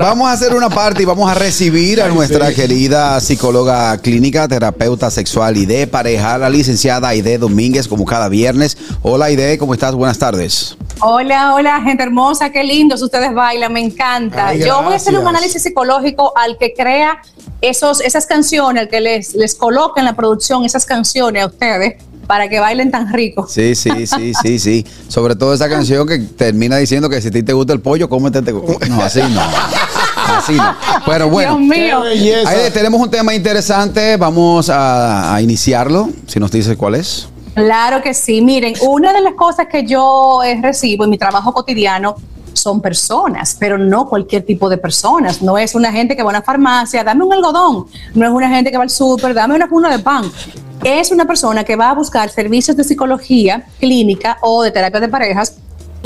vamos a hacer una parte y vamos a recibir a nuestra querida psicóloga clínica, terapeuta sexual y de pareja, la licenciada Aide Domínguez, como cada viernes. Hola Aide, ¿cómo estás? Buenas tardes. Hola, hola, gente hermosa, qué lindos ustedes bailan, me encanta. Ay, Yo voy a hacer un análisis psicológico al que crea esos, esas canciones, que les, les coloca en la producción esas canciones a ustedes para que bailen tan rico. Sí, sí, sí, sí, sí. Sobre todo esa canción que termina diciendo que si a ti te gusta el pollo, cómete. te- No, así no. Así no. Pero bueno. Dios mío. Aide, tenemos un tema interesante. Vamos a, a iniciarlo. Si nos dices cuál es. Claro que sí. Miren, una de las cosas que yo eh, recibo en mi trabajo cotidiano son personas, pero no cualquier tipo de personas. No es una gente que va a una farmacia, dame un algodón. No es una gente que va al súper, dame una funda de pan. Es una persona que va a buscar servicios de psicología clínica o de terapia de parejas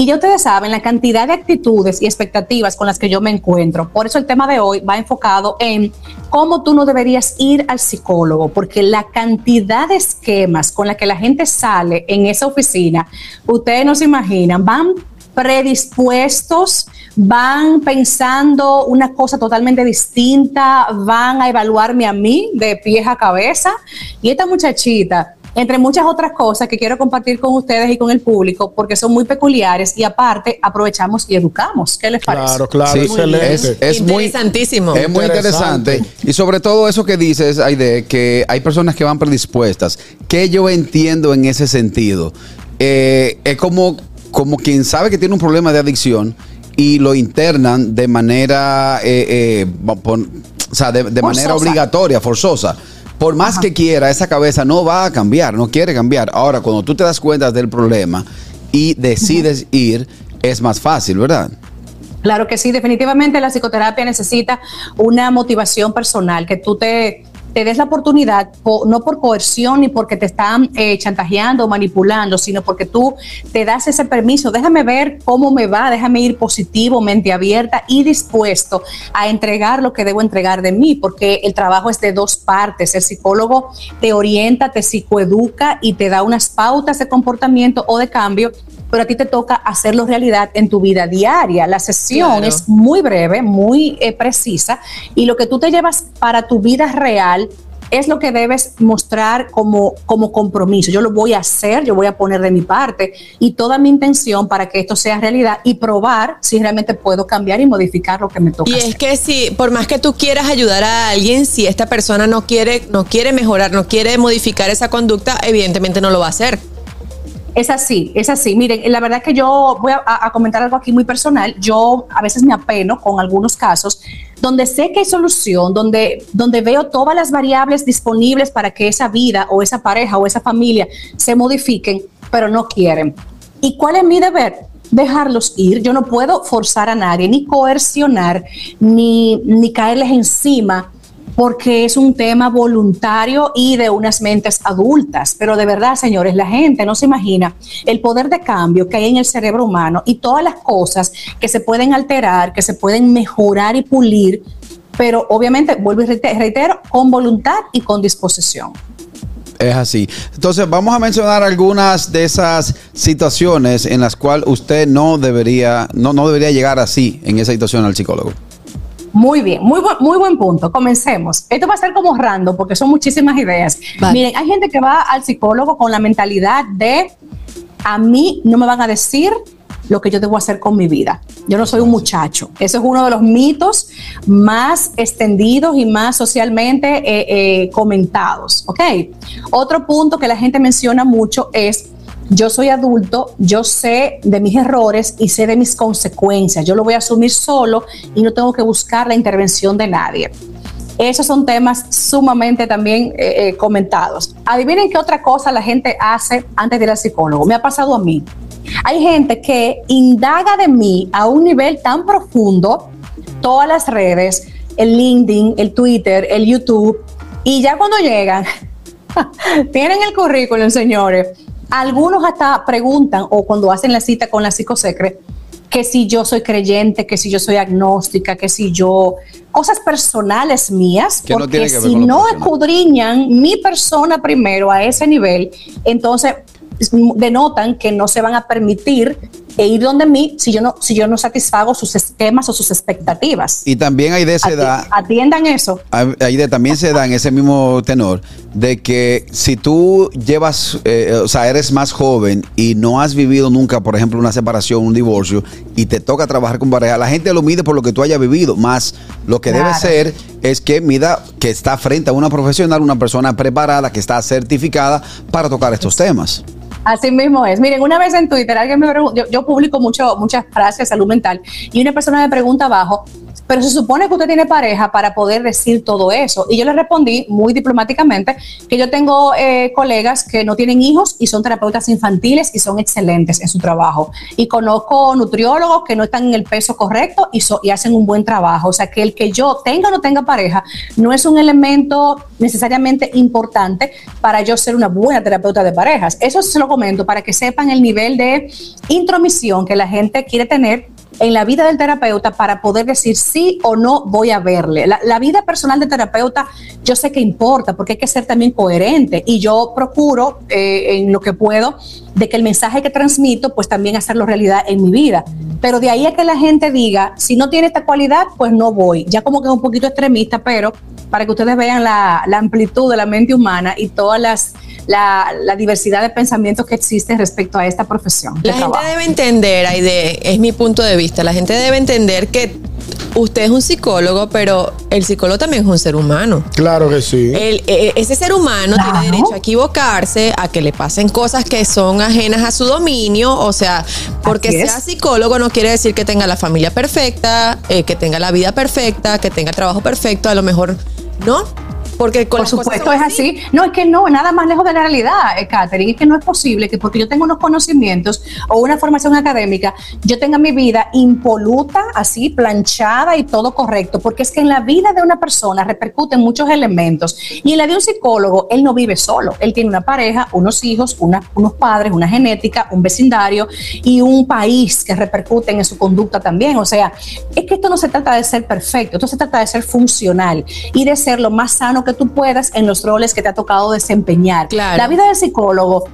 y ya ustedes saben la cantidad de actitudes y expectativas con las que yo me encuentro. Por eso el tema de hoy va enfocado en cómo tú no deberías ir al psicólogo, porque la cantidad de esquemas con la que la gente sale en esa oficina, ustedes no se imaginan, van predispuestos, van pensando una cosa totalmente distinta, van a evaluarme a mí de pies a cabeza. Y esta muchachita, entre muchas otras cosas que quiero compartir con ustedes y con el público, porque son muy peculiares y aparte aprovechamos y educamos. ¿Qué les parece? Claro, claro, Sí, excelente. es, es muy Interesantísimo. Es muy interesante. Interesante. Y sobre todo eso que dices, Aide, que hay personas que van predispuestas. Que yo entiendo en ese sentido. Eh, es como, como quien sabe que tiene un problema de adicción y lo internan de manera, eh, eh, o sea, de, de manera obligatoria, forzosa. Por más que quiera, esa cabeza no va a cambiar, no quiere cambiar. Ahora, cuando tú te das cuenta del problema y decides ir, es más fácil, ¿verdad? Claro que sí, definitivamente la psicoterapia necesita una motivación personal, que tú te, te des la oportunidad, po- no por coerción ni porque te están eh, chantajeando o manipulando, sino porque tú te das ese permiso, déjame ver cómo me va, déjame ir positivo, mente abierta y dispuesto a entregar lo que debo entregar de mí, porque el trabajo es de dos partes, el psicólogo te orienta, te psicoeduca y te da unas pautas de comportamiento o de cambio pero a ti te toca hacerlo realidad en tu vida diaria. La sesión Claro. es muy breve, muy eh, precisa, y lo que tú te llevas para tu vida real es lo que debes mostrar como, como compromiso. Yo lo voy a hacer, yo voy a poner de mi parte y toda mi intención para que esto sea realidad y probar si realmente puedo cambiar y modificar lo que me toca Y hacer. es que si, por más que tú quieras ayudar a alguien, si esta persona no quiere, no quiere mejorar, no quiere modificar esa conducta, evidentemente no lo va a hacer. Es así, es así. Miren, la verdad que yo voy a, comentar algo aquí muy personal. Yo a veces me apeno con algunos casos donde sé que hay solución, donde, donde veo todas las variables disponibles para que esa vida o esa pareja o esa familia se modifiquen, pero no quieren. ¿Y cuál es mi deber? dejarlos ir. Yo no puedo forzar a nadie, ni coercionar, ni, ni caerles encima porque es un tema voluntario y de unas mentes adultas. Pero de verdad, señores, la gente no se imagina el poder de cambio que hay en el cerebro humano y todas las cosas que se pueden alterar, que se pueden mejorar y pulir, pero obviamente, vuelvo y reite- reitero, con voluntad y con disposición. Es así. Entonces, vamos a mencionar algunas de esas situaciones en las cuales usted no debería, no, no debería llegar así en esa situación al psicólogo. Muy bien, muy buen, muy buen punto. Comencemos. Esto va a ser como random porque son muchísimas ideas. Vale. Miren, hay gente que va al psicólogo con la mentalidad de a mí no me van a decir lo que yo debo hacer con mi vida. Yo no soy un muchacho. Eso es uno de los mitos más extendidos y más socialmente eh, eh, comentados. ¿Ok? Otro punto que la gente menciona mucho es yo soy adulto, yo sé de mis errores y sé de mis consecuencias. Yo lo voy a asumir solo y no tengo que buscar la intervención de nadie. Esos son temas sumamente también eh, eh, comentados. Adivinen qué otra cosa la gente hace antes de ir al psicólogo. Me ha pasado a mí. Hay gente que indaga de mí a un nivel tan profundo, todas las redes, el LinkedIn, el Twitter, el YouTube, y ya cuando llegan, tienen el currículum, señores. Algunos hasta preguntan, o cuando hacen la cita con la psicosecre, que si yo soy creyente, que si yo soy agnóstica, que si yo... Cosas personales mías, Que porque si no escudriñan mi persona primero a ese nivel, entonces es- denotan que no se van a permitir e ir donde mí si yo no si yo no satisfago sus esquemas o sus expectativas. Y también hay de esa edad, Atiendan eso. ahí de, también se da en ese mismo tenor de que si tú llevas, eh, o sea, eres más joven y no has vivido nunca, por ejemplo, una separación, un divorcio, y te toca trabajar con pareja, la gente lo mide por lo que tú hayas vivido, más lo que debe ser es que mida que está frente a una profesional, una persona preparada, que está certificada para tocar estos temas. Así mismo es. Miren, una vez en Twitter alguien me preguntó, yo, publico mucho, muchas frases de salud mental y una persona me pregunta abajo, pero se supone que usted tiene pareja para poder decir todo eso. Y yo le respondí muy diplomáticamente que yo tengo eh, colegas que no tienen hijos y son terapeutas infantiles y son excelentes en su trabajo. Y conozco nutriólogos que no están en el peso correcto y, so- y hacen un buen trabajo. O sea, que el que yo tenga o no tenga pareja no es un elemento necesariamente importante para yo ser una buena terapeuta de parejas. Eso se lo comento para que sepan el nivel de intromisión que la gente quiere tener en la vida del terapeuta para poder decir sí o no voy a verle. La, vida personal del terapeuta yo sé que importa porque hay que ser también coherente y yo procuro eh, en lo que puedo de que el mensaje que transmito pues también hacerlo realidad en mi vida. Pero de ahí a que la gente diga, si no tiene esta cualidad, pues no voy. Ya como que es un poquito extremista, pero para que ustedes vean la, la amplitud de la mente humana y todas las la, la diversidad de pensamientos que existen respecto a esta profesión. de La gente trabajo. debe entender, Aide, es mi punto de vista, la gente debe entender que usted es un psicólogo, pero el psicólogo también es un ser humano. Claro que sí. El- eh, ese ser humano Claro. tiene derecho a equivocarse, a que le pasen cosas que son ajenas a su dominio. O sea, porque sea psicólogo no quiere decir que tenga la familia perfecta, eh, que tenga la vida perfecta, que tenga el trabajo perfecto. A lo mejor no. Porque con Por supuesto es así. No, es que no, nada más lejos de la realidad, eh, Catherine. Es que no es posible que porque yo tengo unos conocimientos o una formación académica, yo tenga mi vida impoluta, así, planchada y todo correcto. Porque es que en la vida de una persona repercuten muchos elementos. Y en la de un psicólogo, él no vive solo. Él tiene una pareja, unos hijos, una- unos padres, una genética, un vecindario y un país que repercuten en su conducta también. O sea, es que esto no se trata de ser perfecto, esto se trata de ser funcional y de ser lo más sano que tú puedas en los roles que te ha tocado desempeñar. Claro. La vida del psicólogo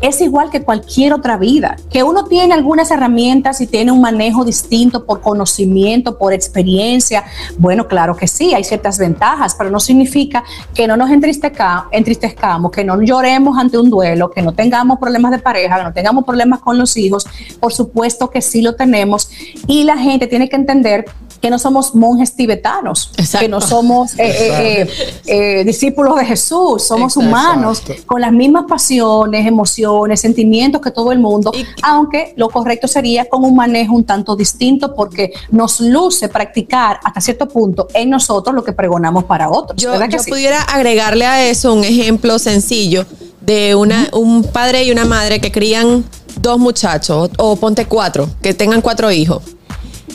es igual que cualquier otra vida, que uno tiene algunas herramientas y tiene un manejo distinto por conocimiento, por experiencia. Bueno, claro que sí, hay ciertas ventajas, pero no significa que no nos entristezca- entristezcamos, que no lloremos ante un duelo, que no tengamos problemas de pareja, que no tengamos problemas con los hijos. Por supuesto que sí lo tenemos y la gente tiene que entender que no somos monjes tibetanos, Exacto. que no somos eh, eh, eh, discípulos de Jesús, somos Exacto. humanos con las mismas pasiones, emociones, sentimientos que todo el mundo, Y- aunque lo correcto sería con un manejo un tanto distinto porque nos luce practicar hasta cierto punto en nosotros lo que pregonamos para otros. Yo, ¿verdad que yo sí? pudiera agregarle a eso un ejemplo sencillo de una, un padre y una madre que crían dos muchachos, o ponte cuatro, que tengan cuatro hijos.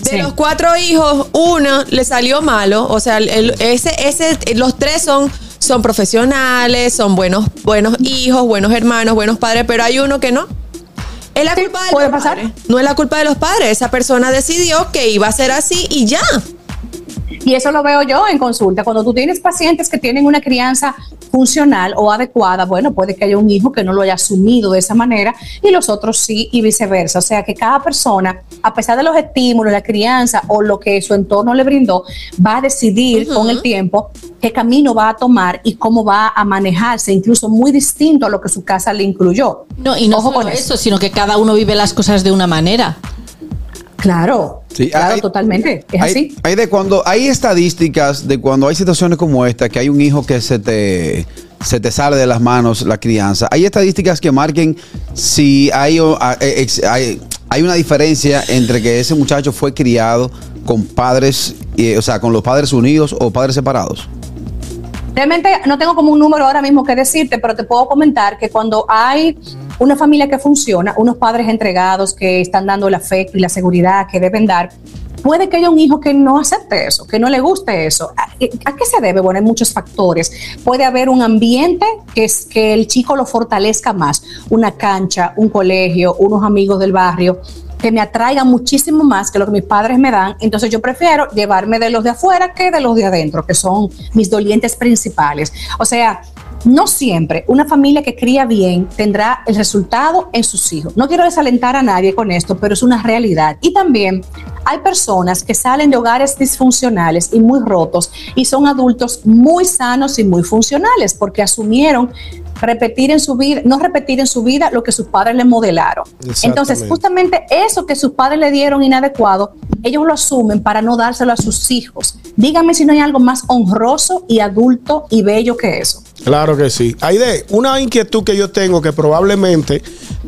De Sí. los cuatro hijos, uno le salió malo. O sea, el- ese, ese, los tres son, son profesionales, son buenos, buenos hijos, buenos hermanos, buenos padres, pero hay uno que no. Es la Sí, culpa de puede los pasar. padres. No es la culpa de los padres. Esa persona decidió que iba a ser así y ya. Y eso lo veo yo en consulta. Cuando tú tienes pacientes que tienen una crianza funcional o adecuada, bueno, puede que haya un hijo que no lo haya asumido de esa manera y los otros sí y viceversa. O sea que cada persona, a pesar de los estímulos, la crianza o lo que su entorno le brindó, va a decidir con el tiempo qué camino va a tomar y cómo va a manejarse, incluso muy distinto a lo que su casa le incluyó. No, y no Ojo solo con eso, sino que cada uno vive las cosas de una manera. Claro, Sí, claro, hay- totalmente. Es hay, así. hay de cuando hay estadísticas de cuando hay situaciones como esta que hay un hijo que se te se te sale de las manos la crianza. Hay estadísticas que marquen si hay eh, hay, hay una diferencia entre que ese muchacho fue criado con padres, eh, o sea, con los padres unidos o padres separados. Realmente no tengo como un número ahora mismo que decirte, pero te puedo comentar que cuando hay una familia que funciona, unos padres entregados que están dando el afecto y la seguridad que deben dar, puede que haya un hijo que no acepte eso, que no le guste eso. ¿A, a qué se debe? Bueno, hay muchos factores. Puede haber un ambiente que es que el chico lo fortalezca más, una cancha, un colegio, unos amigos del barrio que me atraigan muchísimo más que lo que mis padres me dan, entonces yo prefiero llevarme de los de afuera que de los de adentro, que son mis dolientes principales. O sea, no siempre una familia que cría bien tendrá el resultado en sus hijos. No quiero desalentar a nadie con esto, pero es una realidad. Y también hay personas que salen de hogares disfuncionales y muy rotos y son adultos muy sanos y muy funcionales porque asumieron repetir en su vida, no repetir en su vida lo que sus padres le modelaron. Entonces, justamente eso que sus padres le dieron inadecuado, ellos lo asumen para no dárselo a sus hijos. Dígame si no hay algo más honroso y adulto y bello que eso. Claro que sí. Aide, una inquietud que yo tengo que probablemente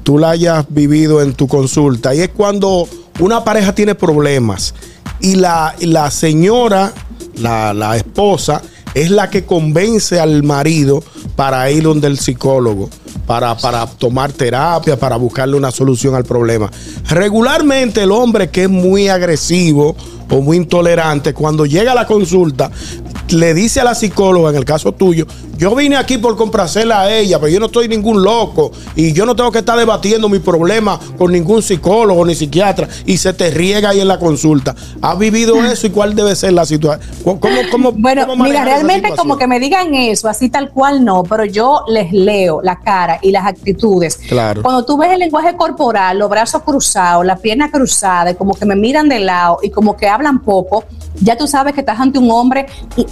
tú la hayas vivido en tu consulta y es cuando una pareja tiene problemas y la, la señora, la, la esposa, es la que convence al marido para ir donde el psicólogo, para, para tomar terapia, para buscarle una solución al problema. Regularmente el hombre que es muy agresivo o muy intolerante, cuando llega a la consulta, le dice a la psicóloga, en el caso tuyo, yo vine aquí por complacerla a ella, pero yo no estoy ningún loco y yo no tengo que estar debatiendo mi problema con ningún psicólogo ni psiquiatra y se te riega ahí en la consulta. ¿Has vivido eso y cuál debe ser la situación? ¿Cómo, cómo, Bueno, cómo mira, realmente como que me digan eso, así tal cual no, pero yo les leo la cara y las actitudes. Claro. Cuando tú ves el lenguaje corporal, los brazos cruzados, la pierna cruzada, y como que me miran de lado y como que hablan poco, ya tú sabes que estás ante un hombre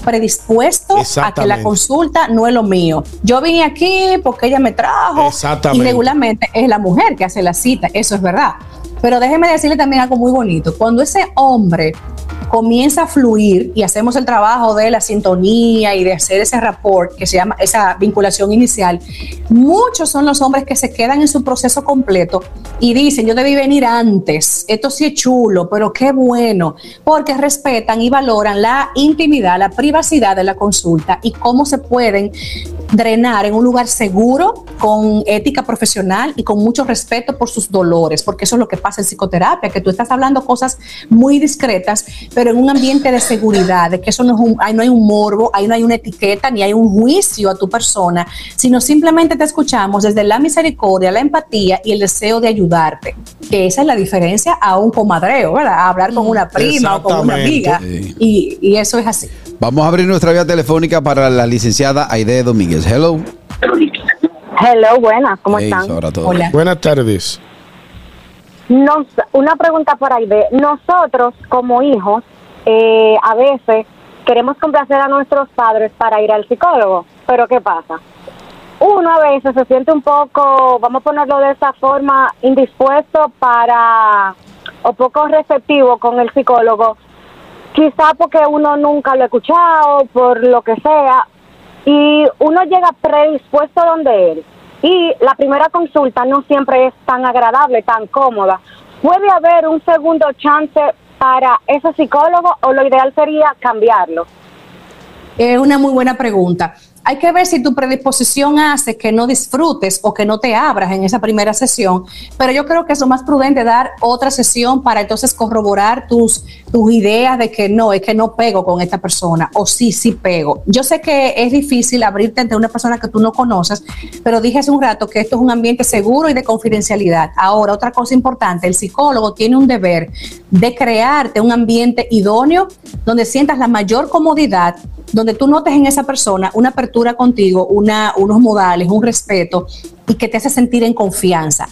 predispuesto a que la consulta no es lo mío. Yo vine aquí porque ella me trajo Exactamente. y regularmente es la mujer que hace la cita, eso es verdad. Pero déjeme decirle también algo muy bonito. Cuando ese hombre comienza a fluir y hacemos el trabajo de la sintonía y de hacer ese rapport que se llama esa vinculación inicial, muchos son los hombres que se quedan en su proceso completo y dicen, yo debí venir antes, esto sí es chulo, pero qué bueno, porque respetan y valoran la intimidad, la privacidad de la consulta y cómo se pueden drenar en un lugar seguro, con ética profesional y con mucho respeto por sus dolores, porque eso es lo que pasa en psicoterapia, que tú estás hablando cosas muy discretas, pero en un ambiente de seguridad, de que eso no, es un, ahí no hay un morbo, ahí no hay una etiqueta, ni hay un juicio a tu persona, sino simplemente te escuchamos desde la misericordia, la empatía y el deseo de ayudarte, que esa es la diferencia a un comadreo, ¿verdad? A hablar con una prima o con una amiga, y, y eso es así. Vamos a abrir nuestra vía telefónica para la licenciada Aide Domínguez. Hello. Hello, buenas, ¿cómo Hey, están? todo. Buenas tardes. Nos, una pregunta por ahí de nosotros como hijos eh, a veces queremos complacer a nuestros padres para ir al psicólogo, pero ¿qué pasa? Uno a veces se siente un poco, vamos a ponerlo de esa forma, indispuesto para o poco receptivo con el psicólogo, quizá porque uno nunca lo ha escuchado, por lo que sea, y uno llega predispuesto donde él. Y la primera consulta no siempre es tan agradable, tan cómoda. ¿Puede haber un segundo chance para ese psicólogo o lo ideal sería cambiarlo? Es una muy buena pregunta. Hay que ver si tu predisposición hace que no disfrutes o que no te abras en esa primera sesión, pero yo creo que es lo más prudente dar otra sesión para entonces corroborar tus, tus ideas de que no, es que no pego con esta persona o sí, sí pego. Yo sé que es difícil abrirte ante una persona que tú no conoces, pero dije hace un rato que esto es un ambiente seguro y de confidencialidad. Ahora, otra cosa importante, el psicólogo tiene un deber de crearte un ambiente idóneo donde sientas la mayor comodidad donde tú notes en esa persona una apertura contigo, una, unos modales, un respeto y que te hace sentir en confianza.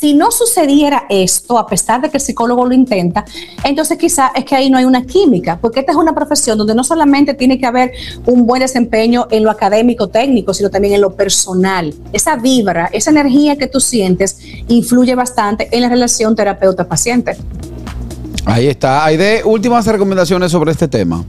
Si no sucediera esto, a pesar de que el psicólogo lo intenta, entonces quizá es que ahí no hay una química, porque esta es una profesión donde no solamente tiene que haber un buen desempeño en lo académico, técnico, sino también en lo personal. Esa vibra, esa energía que tú sientes, influye bastante en la relación terapeuta-paciente. Ahí está. Hay de últimas recomendaciones sobre este tema.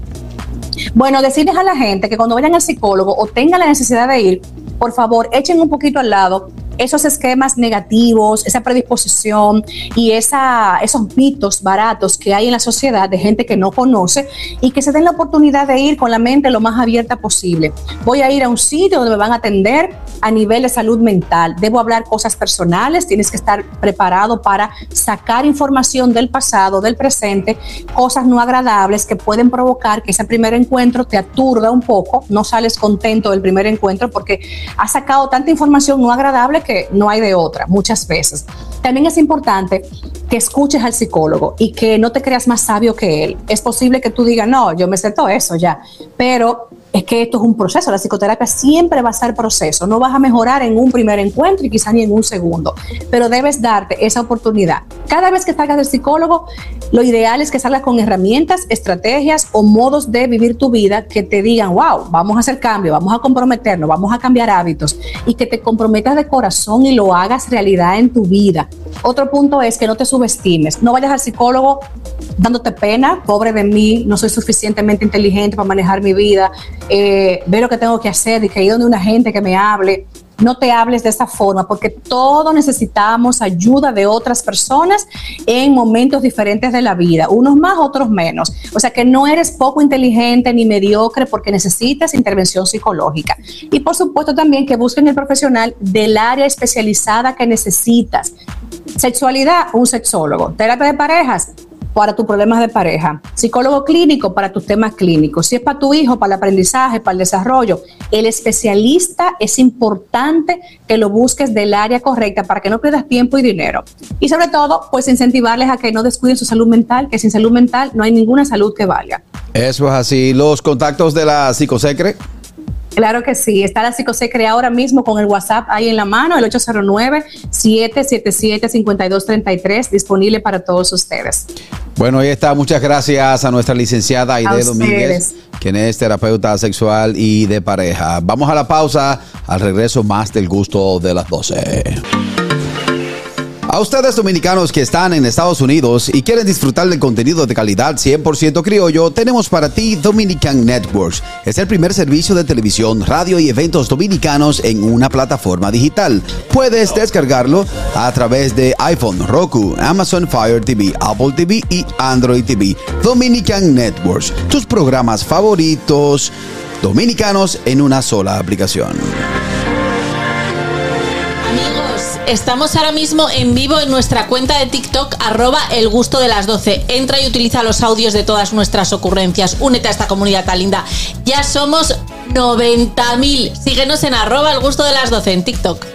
Bueno, decirles a la gente que cuando vayan al psicólogo o tengan la necesidad de ir, por favor, echen un poquito al lado esos esquemas negativos, esa predisposición y esa, esos mitos baratos que hay en la sociedad de gente que no conoce y que se den la oportunidad de ir con la mente lo más abierta posible. Voy a ir a un sitio donde me van a atender a nivel de salud mental. Debo hablar cosas personales, tienes que estar preparado para sacar información del pasado, del presente, cosas no agradables que pueden provocar que ese primer encuentro te aturda un poco, no sales contento del primer encuentro porque has sacado tanta información no agradable que no hay de otra, muchas veces. También es importante que escuches al psicólogo y que no te creas más sabio que él. Es posible que tú digas, no, yo me sé todo eso ya, pero es que esto es un proceso, la psicoterapia siempre va a ser proceso, no vas a mejorar en un primer encuentro y quizá ni en un segundo, pero debes darte esa oportunidad. Cada vez que salgas del psicólogo, lo ideal es que salgas con herramientas, estrategias o modos de vivir tu vida que te digan, wow, vamos a hacer cambio, vamos a comprometernos, vamos a cambiar hábitos y que te comprometas de corazón y lo hagas realidad en tu vida. Otro punto es que no te subestimes, no vayas al psicólogo dándote pena, pobre de mí, no soy suficientemente inteligente para manejar mi vida, eh, ver lo que tengo que hacer y que ir donde una gente que me hable. No te hables de esa forma, porque todos necesitamos ayuda de otras personas en momentos diferentes de la vida, unos más, otros menos. O sea que no eres poco inteligente ni mediocre porque necesitas intervención psicológica. Y por supuesto también que busquen el profesional del área especializada que necesitas. Sexualidad, un sexólogo. Terapia de parejas, para tus problemas de pareja, psicólogo clínico para tus temas clínicos, si es para tu hijo, para el aprendizaje, para el desarrollo. El especialista es importante que lo busques del área correcta para que no pierdas tiempo y dinero. Y sobre todo, pues incentivarles a que no descuiden su salud mental, que sin salud mental no hay ninguna salud que valga. Eso es así. Los contactos de la psicosecre. Claro que sí, está la Psicosecre ahora mismo con el WhatsApp ahí en la mano, el 809-777-5233, disponible para todos ustedes. Bueno, ahí está. Muchas gracias a nuestra licenciada Aide Domínguez, quien es terapeuta sexual y de pareja. Vamos a la pausa, al regreso más del gusto de las 12. A ustedes dominicanos que están en Estados Unidos y quieren disfrutar del contenido de calidad 100% criollo, tenemos para ti Dominican Networks. Es el primer servicio de televisión, radio y eventos dominicanos en una plataforma digital. Puedes descargarlo a través de iPhone, Roku, Amazon Fire TV, Apple TV y Android TV. Dominican Networks, tus programas favoritos dominicanos en una sola aplicación. Estamos ahora mismo en vivo en nuestra cuenta de TikTok, arroba el gusto de las 12. Entra y utiliza los audios de todas nuestras ocurrencias. Únete a esta comunidad tan linda. Ya somos 90.000. Síguenos en arroba el gusto de las 12 en TikTok.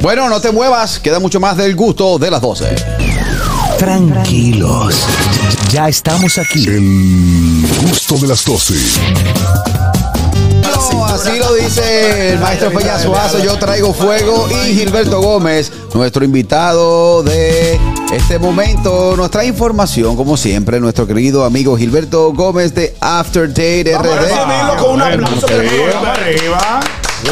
Bueno, no te muevas, queda mucho más del gusto de las 12. Tranquilos, ya estamos aquí. El gusto de las 12. Así lo dice el maestro Peña Suazo, yo traigo fuego y Gilberto Gómez, nuestro invitado de este momento, nos trae información, como siempre, nuestro querido amigo Gilberto Gómez de After Date Vamos a RD. recibirlo con un aplauso.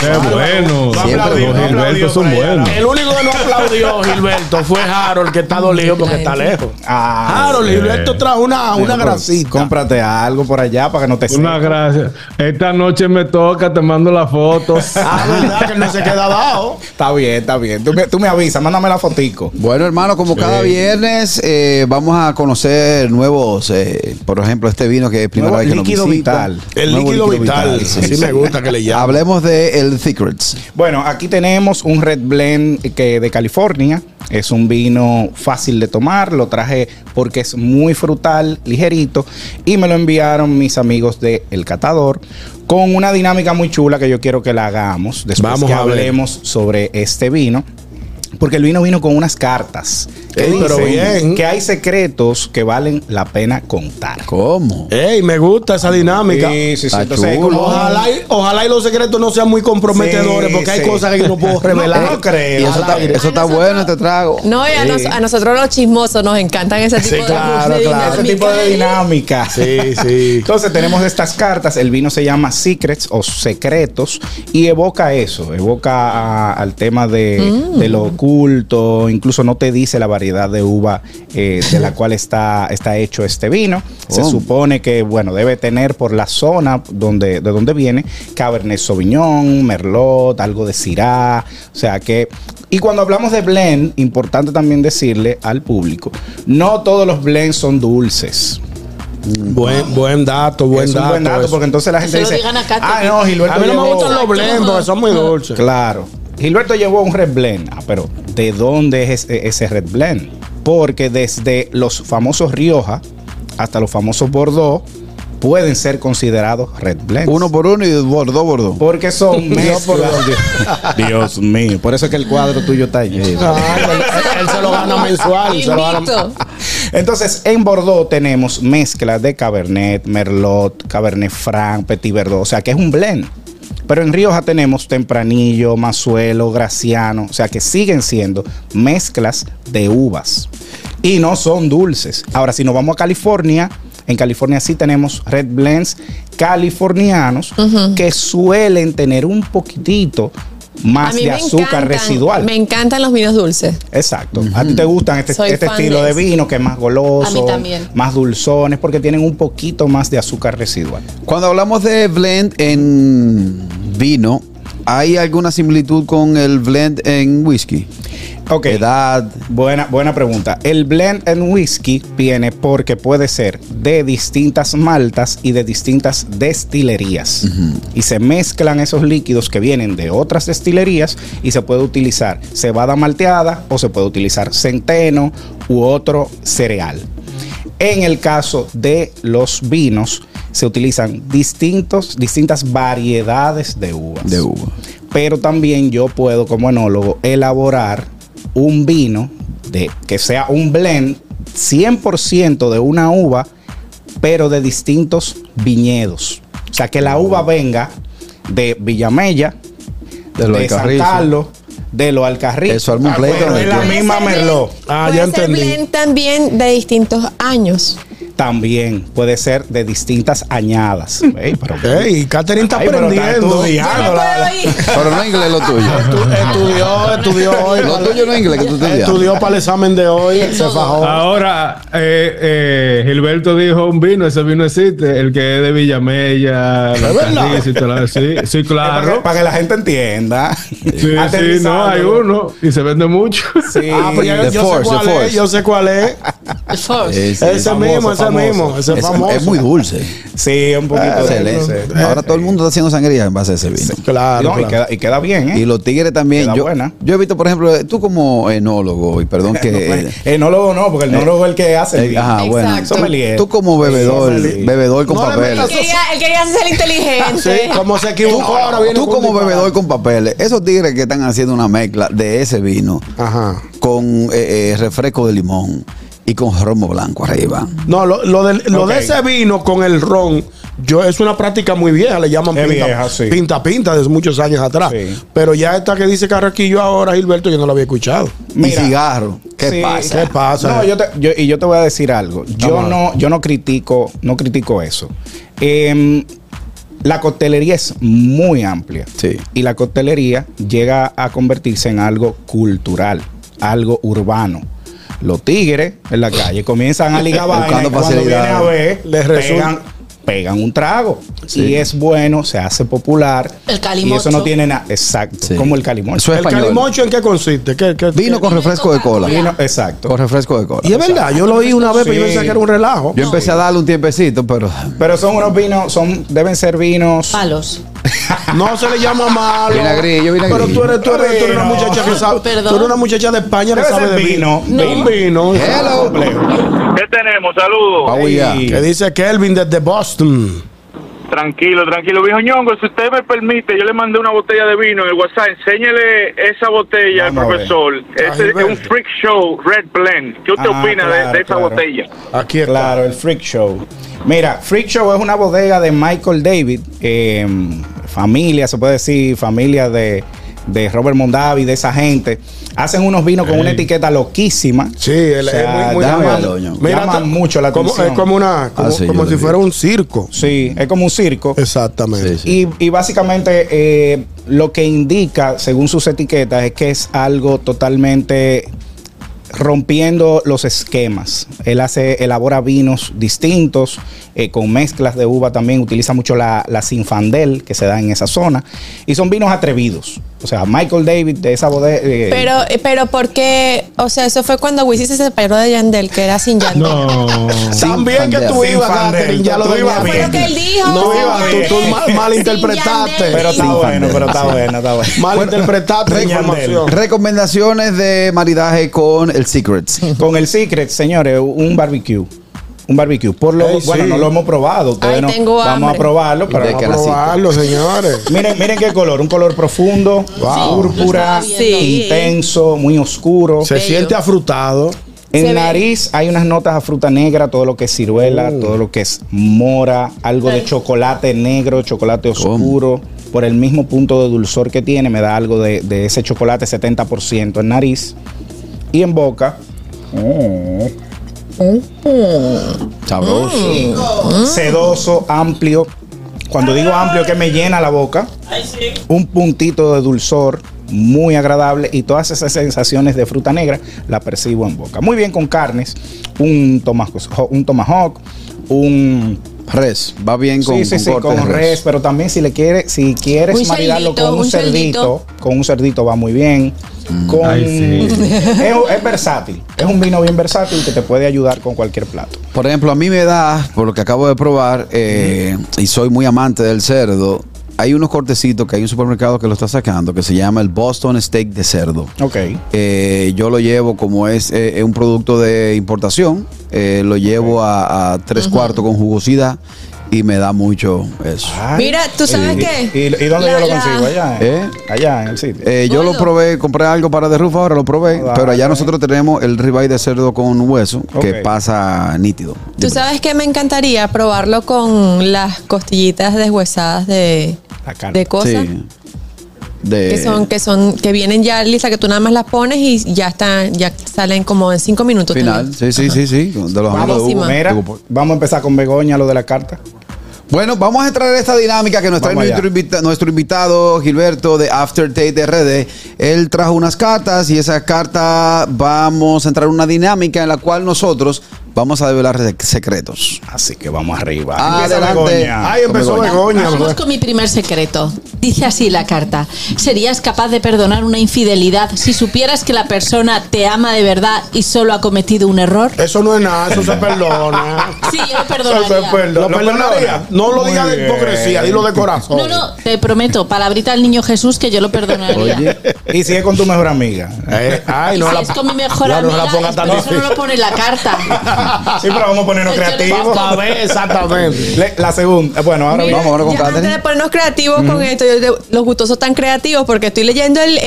Qué bueno. No Siempre Gilberto son buenos. El único que no aplaudió Gilberto fue Harold, que está dolido porque está lejos. Ah, Harold, sí. Gilberto trajo una, una grasita. Cómprate algo por allá para que no te Una seque. gracia. Esta noche me toca, te mando las fotos. Ah, verdad que no se queda abajo. Está bien, está bien. Tú me, tú me avisas, mándame la fotico. Bueno, hermano, como cada Sí. viernes eh, vamos a conocer nuevos, eh, por ejemplo, este vino que es primera Nuevo vez que nos líquido visita. vital. El líquido vital. Así me gusta que le llamen. Hablemos de el Secrets. Bueno, aquí tenemos un Red Blend que de California. Es un vino fácil de tomar. Lo traje porque es muy frutal, ligerito. Y me lo enviaron mis amigos de El Catador. Con una dinámica muy chula que yo quiero que la hagamos. Después Vamos que hablemos sobre este vino. Porque el vino vino con unas cartas. Que Ey, pero bien. que hay secretos que valen la pena contar. ¿Cómo? Ey, me gusta esa dinámica. Sí, sí, sí. Entonces, como- Ojalá y, ojalá y los secretos no sean muy comprometedores, Sí, porque hay sí. cosas que yo no puedo revelar. No, no creo. Y eso está, eso está bueno, este trago. No, y a, nos- a nosotros los chismosos nos encantan ese tipo Sí, de, claro, de claro. Ese tipo de dinámica. Sí, sí. Entonces tenemos estas cartas. El vino se llama Secrets o Secretos y evoca eso, evoca a- al tema de, Mm. de lo oculto. Incluso no te dice la variedad de uva eh, de la cual está, está hecho este vino. Se Oh. supone que, bueno, debe tener por la zona donde, de donde viene Cabernet Sauvignon, Merlot, algo de Syrah. O sea que. Y cuando hablamos de blend, importante también decirle al público, no todos los blends son dulces. Buen, buen dato, buen es un dato. buen dato eso. porque entonces la gente dice ah no Gilberto A mí no me gustan los blends porque son muy dulces. claro Gilberto llevó un red blend ah pero ¿de dónde es ese, ese red blend? porque desde los famosos Rioja hasta los famosos Bordeaux pueden ser considerados red blends Uno por uno y por dos. porque son mezclas Dios mío por eso es que el cuadro tuyo está allí Ah, él, él se lo gana mensual. se lo gana- Invicto. Entonces, en Bordeaux tenemos mezclas de Cabernet, Merlot, Cabernet Franc, Petit Verdot, o sea que es un blend. Pero en Rioja tenemos Tempranillo, Mazuelo, Graciano, o sea que siguen siendo mezclas de uvas y no son dulces. Ahora, si nos vamos a California, en California sí tenemos red blends californianos que suelen tener un poquitito más de azúcar encantan- residual. Me encantan los vinos dulces. Exacto. A ti te gustan este, este estilo de vino que es más goloso, A mí también. más dulzones, porque tienen un poquito más de azúcar residual. Cuando hablamos de blend en vino, ¿hay alguna similitud con el blend en whisky? Ok. Edad. Buena, buena pregunta. El blend en whisky viene porque puede ser de distintas maltas y de distintas destilerías. Y se mezclan esos líquidos que vienen de otras destilerías y se puede utilizar cebada malteada o se puede utilizar centeno u otro cereal. En el caso de los vinos, se utilizan distintos, distintas variedades de uvas. De uva. Pero también yo puedo, como enólogo, elaborar un vino de, que sea un blend 100% de una uva, pero de distintos viñedos. O sea, que la uva venga de Villamella, De lo de San. Carlos, de lo Alcarrizo. Eso Ah, pleito, pero ¿no? es la misma Merlot. Ah, ya entendí. blend también de distintos años. También puede ser de distintas añadas. Ey, pero- Ey, Catherine está Ay, pero está aprendiendo. estudiando. Yo no la- la- puedo ir. Pero no es inglés lo tuyo. Estu- Estudió, estudió hoy. Lo tuyo no es inglés que tú estudias. Estudió para el examen de hoy. Se fajó. Ahora, eh, eh, Gilberto dijo un vino, ese vino existe, el que es de Villamella, la y. Sí, sí, Para, que, claro. para que la gente entienda. Sí, sí, no, hay uno y se vende mucho. Sí. Ah, pues ya- The yo Force, sé cuál es, Force. yo sé cuál es. Ese famoso, mismo, ese famoso. mismo, ese Es, famoso. es muy dulce. Sí, un poquito. Ah, excelente. Ahora todo el mundo está haciendo sangría en base a ese vino. Claro, No, y, queda, y queda bien, ¿eh? Y los tigres también. Queda Yo, buena. yo he visto, por ejemplo, tú como enólogo, y perdón que. enólogo no, porque el enólogo es el que hace el Eh, vino. ajá, bueno. Exacto. Sommelier. Tú como bebedor, bebedor con No papeles. Él quería, él quería ser inteligente. Sí, como se equivocó, ahora viene Tú como bebedor con papeles, esos tigres que están haciendo una mezcla de ese vino Ajá. con eh, eh, refresco de limón y con romo blanco arriba. No, lo, lo, del- lo de ese vino con el ron, yo es una práctica muy vieja, le llaman pinta, vieja, sí. pinta pinta desde muchos años atrás. Sí. Pero ya esta que dice Carraquillo ahora, Gilberto, yo no la había escuchado. y cigarro. ¿Qué Sí, pasa? ¿Qué pasa? No, yo te- yo- y yo te voy a decir algo. Yo Vamos no, yo no critico, no critico eso. Em, La coctelería es muy amplia. Sí. Y la coctelería llega a convertirse en algo cultural, algo urbano. Los tigres en la calle comienzan a ligar y cuando vienen a ver, Les pegan, pegan un trago. Sí. Y es bueno, se hace popular. El Y calimocho. eso no tiene nada. Exacto. Sí. Como el calimocho. Eso es ¿El español. calimocho en qué consiste? ¿Qué, qué- Vino con refresco de cola. Vino- exacto. Con refresco de cola. Y es verdad, yo lo oí una vez, pero yo pensé que era un relajo. Yo empecé a darle un tiempecito, pero Pero son unos vinos, son, deben ser vinos. Palos. No se le llama malo. Vinagrillo, vinagrillo. Pero tú eres, tú eres, tú eres una muchacha que sabe. Perdón. Tú eres una muchacha de España que sabe de vino. vino. No. Un vino. Hello. ¿Qué tenemos? Saludos. Que dice Kelvin desde Boston. Tranquilo, tranquilo. Viejo ñongo, si usted me permite, yo le mandé una botella de vino en el WhatsApp. Enséñele esa botella Vamos al profesor. Ese es un freak show Red Blend. ¿Qué usted Ah, opina de- esa claro. botella? Aquí está. Claro, el Freak Show. Mira, Freak Show es una bodega de Michael David, eh, familia, se puede decir, familia de, de Robert Mondavi, de esa gente. Hacen unos vinos con una etiqueta loquísima. Sí, él O sea, es muy, muy dame llama- el oño. Mira, Llama ta- mucho la como- atención. Es como una, como, Ah, sí, como yo si lo vi. fuera un circo. Sí, es como un circo. Exactamente. Sí, Y, y básicamente eh, lo que indica, según sus etiquetas, es que es algo totalmente rompiendo los esquemas. Él hace, elabora vinos distintos, eh, con mezclas de uva también, utiliza mucho la, la Sinfandel que se da en esa zona. Y son vinos atrevidos. O sea, Michael David de esa bodega. eh, Pero, pero porque, o sea, eso fue cuando Wisin se separó de Yandel, que era sin Yandel. No. También que tú ibas. Catherine, ya lo Tú ibas tenías. Fue lo que él dijo. No, tú, tú mal, malinterpretaste. Pero está bueno, pero está bueno, está bueno. Malinterpretaste información. recomendaciones de maridaje con el Secrets. Con el Secret, señores, un barbecue. Un barbecue. Por lo, Ey, bueno, sí. no lo hemos probado. Ustedes Ay, no- tengo vamos hambre. a probarlo. Pero ¿De Vamos qué a la cita? probarlo, señores. miren, miren qué color. Un color profundo, púrpura, Sí. Sí. intenso, muy oscuro. Se Bello. siente afrutado. En Se ve. nariz hay unas notas a fruta negra, todo lo que es ciruela, Mm. todo lo que es mora, algo de chocolate negro, chocolate oscuro. Por el mismo punto de dulzor que tiene, me da algo de, de ese chocolate 70% en nariz. Y en boca, Sabroso. sedoso, amplio. Cuando digo amplio, que me llena la boca. Un puntito de dulzor muy agradable y todas esas sensaciones de fruta negra la percibo en boca. Muy bien con carnes, un tomahawk, un, tomahawk, un Res. Va bien con, sí, sí, con sí, con res, pero también si le quiere, si quieres Un maridarlo cerdito, con un, un cerdito, cerdito. con un cerdito va muy bien. Con, Ay, sí. es, es versátil, es un vino bien versátil que te puede ayudar con cualquier plato. Por ejemplo, a mí me da, por lo que acabo de probar, eh, y soy muy amante del cerdo, hay unos cortecitos que hay un supermercado que lo está sacando que se llama el Boston Steak de cerdo. Ok. Eh, yo lo llevo como es, eh, es un producto de importación, eh, lo llevo a, a tres cuartos con jugosidad y me da mucho eso. Ay, Mira, ¿tú sabes qué? ¿Y, y dónde La- yo lo la- consigo? Allá, en- ¿Eh? allá en el sitio. Eh, yo lo probé, compré algo para de roof ahora, lo probé, Ah, pero allá nosotros tenemos el ribeye de cerdo con hueso que pasa nítido. Tú sabes que me encantaría probarlo con las costillitas deshuesadas de, de cosas. Sí. De, Que son, que son, que vienen ya listas, que tú nada más las pones y ya están, ya salen como en cinco minutos. final. también. Sí, sí, sí, sí. De los amigos de. Mira, Hugo. vamos a empezar con Begoña, lo de la carta. Bueno, vamos a entrar en esta dinámica que nos trae nuestro, invita- nuestro invitado Gilberto de Aftertate RD. Él trajo unas cartas y esa carta vamos a entrar en una dinámica en la cual nosotros vamos a develar sec- secretos. Así que vamos arriba. Adelante. Empieza Begoña. Ahí empezó Begoña. Begoña. Vamos pues. con mi primer secreto. Dice así la carta. ¿Serías capaz de perdonar una infidelidad si supieras que la persona te ama de verdad y solo ha cometido un error? Eso no es nada, eso se perdona. Sí, yo lo Eso se perdonaría. perdona. ¿Lo ¿Lo perdonaría? perdona? No lo digas de hipocresía, dilo de corazón. No, no, te prometo, palabrita al niño Jesús que yo lo perdonaría. Oye, Y si es con tu mejor amiga. Eh, ay, Y no si la, es con mi mejor ya no amiga, la ponga tan eso no lo pone en la carta. Sí, pero vamos a ponernos creativos. paso. A ver, exactamente. Le- La segunda. Bueno, ahora Mira, Vamos ahora con antes de ponernos creativos con esto, yo de- los gustosos tan creativos, porque estoy leyendo el,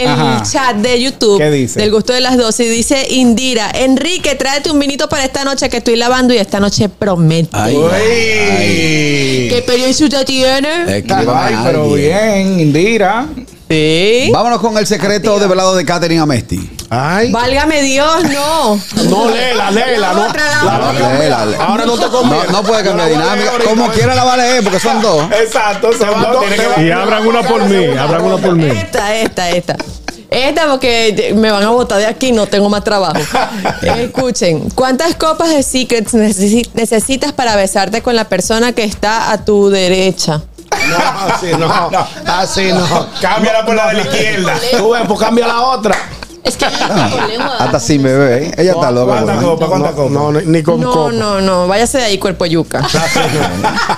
chat de YouTube ¿Qué dice? del gusto de las 12 y dice Indira, Enrique, tráete un vinito para esta noche que estoy lavando y esta noche promete. Ay, Uy. ¿Qué experiencia usted tiene? Ay, pero bien, Indira. Sí. Vámonos con el secreto de velado de Catherine Amesti. Ay. Válgame Dios, no. No, léela, léela. No. Léela, léela. Ahora no te No, conviene. no puede cambiar dinámica. leer Como ahorita. quiera la va a leer, porque son dos. Exacto, se van dos. te van- Y abran una por mí, abran una por mí. Esta, esta, esta. Esta porque me van a botar de aquí, no tengo más trabajo. Escuchen, ¿cuántas copas de Secrets necesi- necesitas para besarte con la persona que está a tu derecha? No, así no. Así no. Cámbiala por la de la izquierda. Tú ves, pues cambia la otra. Es que con lengua. Hasta sin bebé, ¿eh? Ella está loca. ¿Cuántas güey. copas? ¿Cuántas copas? No, no, ni con No, copa. no, no, váyase de ahí, cuerpo yuca.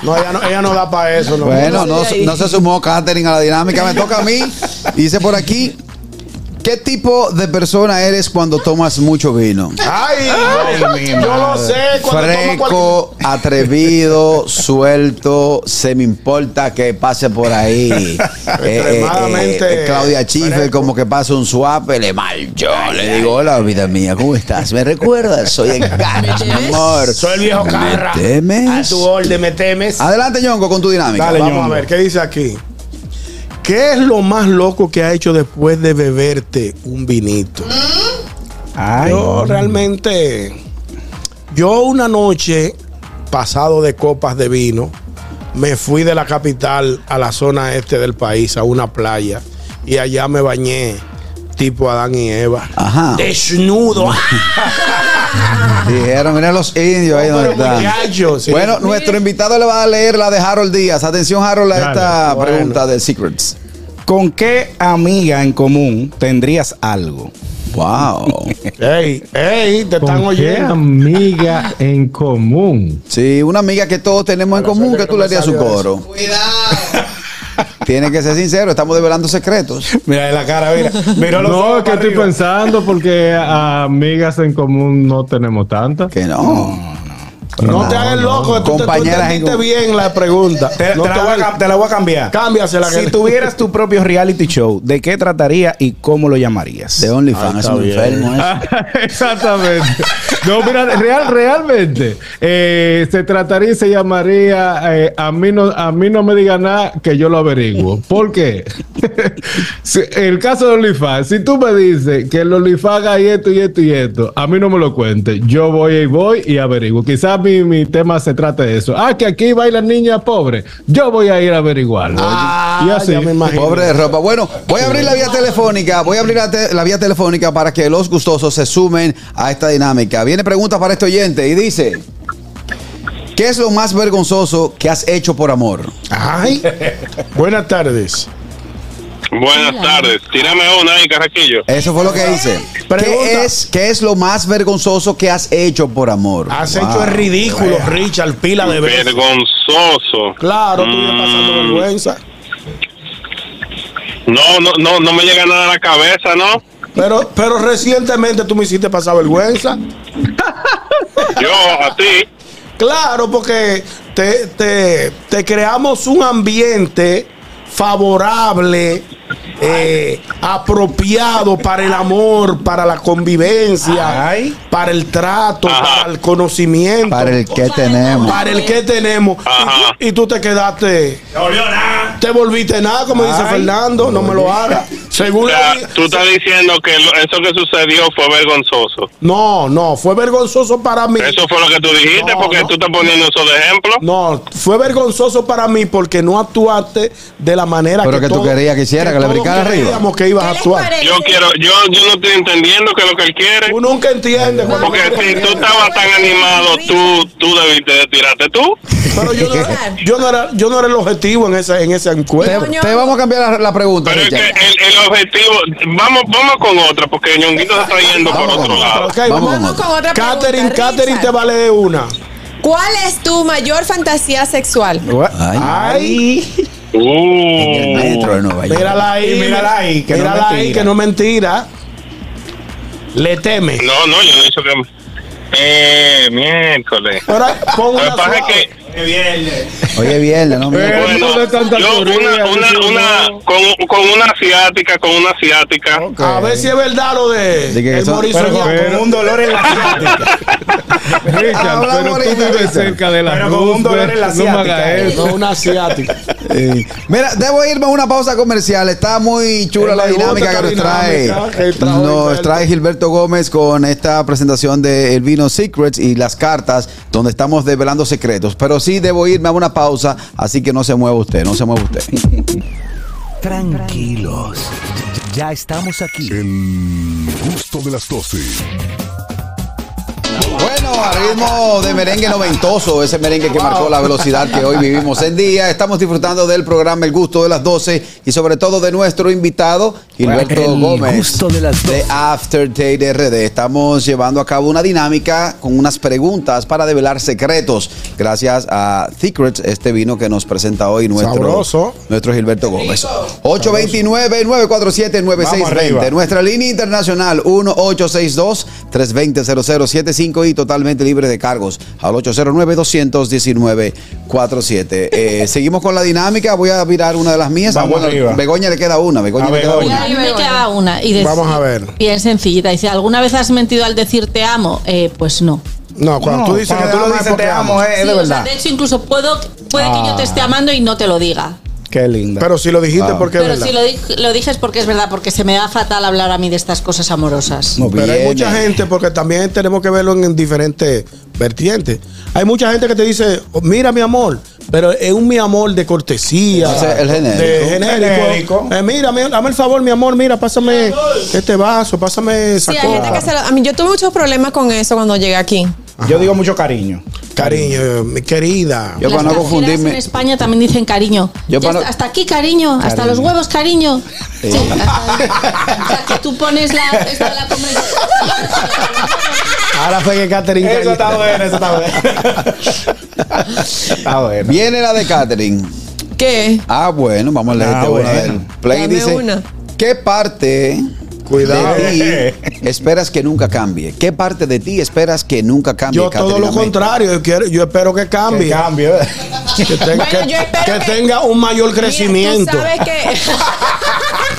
No, ella no, ella no da para eso. No. Bueno, no, se sumó Catherine a la dinámica. Me toca a mí. Dice por aquí. ¿Qué tipo de persona eres cuando tomas mucho vino? Ay, yo lo sé. Freco, atrevido, suelto, se me importa que pase por ahí. Extremadamente Claudia Schiffer, como que pasa un swap, le mal yo. Le digo, hola, vida mía, ¿cómo estás? ¿Me recuerdas? Soy el mi amor. Soy el viejo ¿Me Carra. temes? A tu orden me temes. Adelante, Ñongo, con tu dinámica. Dale, Vamos Vamos a ver, ¿qué dice aquí? ¿Qué es lo más loco que ha hecho después de beberte un vinito? Ay. Yo realmente, yo una noche pasado de copas de vino, me fui de la capital a la zona este del país, a una playa, y allá me bañé tipo Adán y Eva. Ajá. Desnudo. Dijeron, mira los indios ahí donde están. sí. Bueno, nuestro invitado le va a leer la de Harold Díaz. Atención, Harold, a Dale. esta Bueno. pregunta de Secrets. ¿Con qué amiga en común tendrías algo? Wow. Ey, ey, te están ¿Con qué oyendo. amiga en común? Sí, una amiga que todos tenemos en común, que tú le harías su coro. Tiene que ser sincero, estamos develando secretos. Mira de la cara, mira. Mira los No, que estoy arriba. pensando porque amigas en común no tenemos tantas. Que no. No, te hagas loco, tú, te- tú entendiste común. bien la pregunta. Te, No te la voy a, te la voy a cambiar. Cámbiasela. Si tuvieras tu propio reality show, ¿de qué trataría y cómo lo llamarías? De OnlyFans, Ay, es un bien. enfermo. ¿eh? Exactamente. No, mira, real, realmente eh, se trataría y se llamaría eh, a mí no a mí no me diga nada que yo lo averiguo. ¿Por qué? Si- el caso de OnlyFans, si tú me dices que el OnlyFans hay esto y esto y esto, a mí no me lo cuentes. Yo voy y voy y averiguo. Quizás mi, mi tema se trate de eso. Ah, que aquí bailan niñas pobres. Yo voy a ir a averiguarlo. Ah, y así. ya me imagino. Pobre de ropa. Bueno, voy a abrir la vía telefónica. Voy a abrir la, te- la vía telefónica para que los gustosos se sumen a esta dinámica. Viene pregunta para este oyente y dice: ¿Qué es lo más vergonzoso que has hecho por amor? Ay, buenas tardes. Buenas tardes. Tírame una ahí, Carraquillo. Eso fue lo que hice. ¿Qué es, ¿Qué es lo más vergonzoso que has hecho por amor? Has Wow. hecho el ridículo, Richard, pila de veces. Vergonzoso. Claro, tú ya pasando Mm. vergüenza. No, no, no, no me llega nada a la cabeza, ¿no? Pero, pero recientemente tú me hiciste pasar vergüenza. Yo, a ti. Claro, porque te, te, te creamos un ambiente favorable, eh, apropiado para el amor, para la convivencia, Ay. para el trato, Ajá. para el conocimiento, Para el que tenemos. para el que tenemos. Y y tú te quedaste, te volviste nada, como dice. Fernando, no me lo hagas. O Según sea, la- tú estás diciendo que lo- eso que sucedió fue vergonzoso. No, no, fue vergonzoso para mí. Eso fue lo que tú dijiste, No, porque no. tú estás poniendo eso de ejemplo. No, fue vergonzoso para mí porque no actuaste de la manera Pero que tú todos- querías que hiciera, que le brincara arriba. creíamos que ibas a ¿Qué les actuar. Yo quiero, yo, yo no estoy entendiendo qué es lo que él quiere. Tú nunca entiendes Porque si tú estabas tan animado, tú, tú debiste de tirarte tú. Pero yo no, era, yo no era, yo no era el objetivo en esa, en esa Te, encuesta. te vamos a cambiar la, la pregunta, Pero es que el, el objetivo, vamos, vamos con otra, porque Ñonguito se está yendo por otro lado. Ok, Vamos vamos. con otra Catherine, Catherine te va a leer una. ¿Cuál es tu mayor fantasía sexual? Ay, Ay, el Uh, metro de Nueva York. mírala ahí, mírala ahí, que no mírala ahí, mentira. que no mentira. Le teme. no, no, yo no he dicho que. Eh, miércoles. Ahora, pon una suave. que Oye, viernes, ¿no? Mira. Bueno, yo una, una, una, con, con una asiática, con una asiática. A ver si es verdad lo de, De que el son- Mauricio pero- Ñaco. pero- un dolor en la asiática. Richard, pero tú vives cerca de la Pero con un dolor en la no asiática, hagas eh. eso. No, una asiática. Eh, mira, debo irme a una pausa comercial. Está muy chula Eh, la dinámica que nos trae, nos Gilberto. trae Gilberto Gómez con esta presentación de El Vino Secrets y las cartas donde estamos develando secretos. Pero sí debo irme a una pausa, así que no se mueva usted, no se mueva usted. Tranquilos. Ya ya estamos aquí. El gusto de las 12. Bueno, a ritmo de merengue noventoso, ese merengue que marcó la velocidad que hoy vivimos en día. Estamos disfrutando del programa El Gusto de las 12 y sobre todo de nuestro invitado, Gilberto El Gómez. gusto de las de After Date RD. Estamos llevando a cabo una dinámica con unas preguntas para develar secretos. Gracias a Secrets, este vino que nos presenta hoy nuestro, Sabroso. nuestro Gilberto Gómez. 829-947-9620. Nuestra línea internacional 1862-320-0075 y totalmente libre de cargos al 809-219-47. Eh, seguimos con la dinámica. Voy a virar una de las mías. Ah, Vamos bueno, arriba. Begoña le queda una. Begoña A le queda Begoña. una. A mí me queda una. Y Vamos a ver. Bien sencillita. Dice, ¿alguna vez has mentido al decir te amo? Eh, pues no. No, cuando No, tú dices cuando que tú lo dices te amo, amas. es Sí, de o sea, verdad. de hecho, incluso puedo, puede que yo te esté amando y no te lo diga. Qué linda. Pero si lo dijiste Ah. porque es Pero verdad. si lo, di- lo dije es porque es verdad, porque se me da fatal hablar a mí de estas cosas amorosas. No, Pero hay mucha gente, porque también tenemos que verlo en, en diferentes vertientes. Hay mucha gente que te dice, "Oh, mira mi amor, pero es un mi amor de cortesía. El genérico. De genérico. Genérico. Eh, mira, mi- dame el favor, mi amor, mira, pásame este vaso, pásame esa Sí, hay gente que copa. se lo- a mí yo tuve muchos problemas con eso cuando llegué aquí. Yo digo mucho cariño. Cariño, mi querida. Yo Las para no confundirme. En España también dicen cariño. Yo Ya para no- hasta, aquí cariño, hasta los huevos cariño. Sí, hasta- o sea, que tú pones la, la Ahora fue que Catherine. Eso está bueno, eso está bueno. está bueno. Viene la de Catherine. ¿Qué? Ah, bueno, vamos a leerte Ah, bueno. Play. Dame dice, una. ¿qué parte Cuidado. de ti esperas que nunca cambie? ¿Qué parte de ti esperas que nunca cambie? Yo todo Catherine lo contrario, yo, quiero, yo espero que cambie. Que, te- Bueno, que- tenga un mayor crecimiento. Mira, tú sabes que.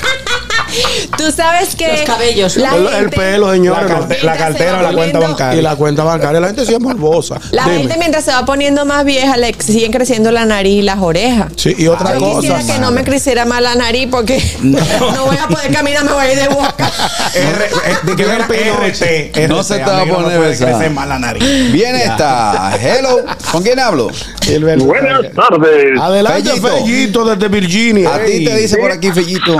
tú sabes que. Los cabellos, la el, pelo, señores. La, no. carte- la cartera o la cuenta Y bancaria. la cuenta bancaria, la gente sí es morbosa. La Dime. gente mientras se va poniendo más vieja le siguen creciendo la nariz y las orejas. Sí, y otra Yo cosa. quisiera que no me creciera más la nariz porque no. voy a poder caminar, me voy a ir de boca. R- eh, de que Yo ver RT, No se te va a no poner esa. crecer más la nariz. Viene esta. Hello. ¿Con quién hablo? Buenas tardes. Adelante, Fellito. Fellito, desde Virginia. A ti te dice por aquí, Fellito.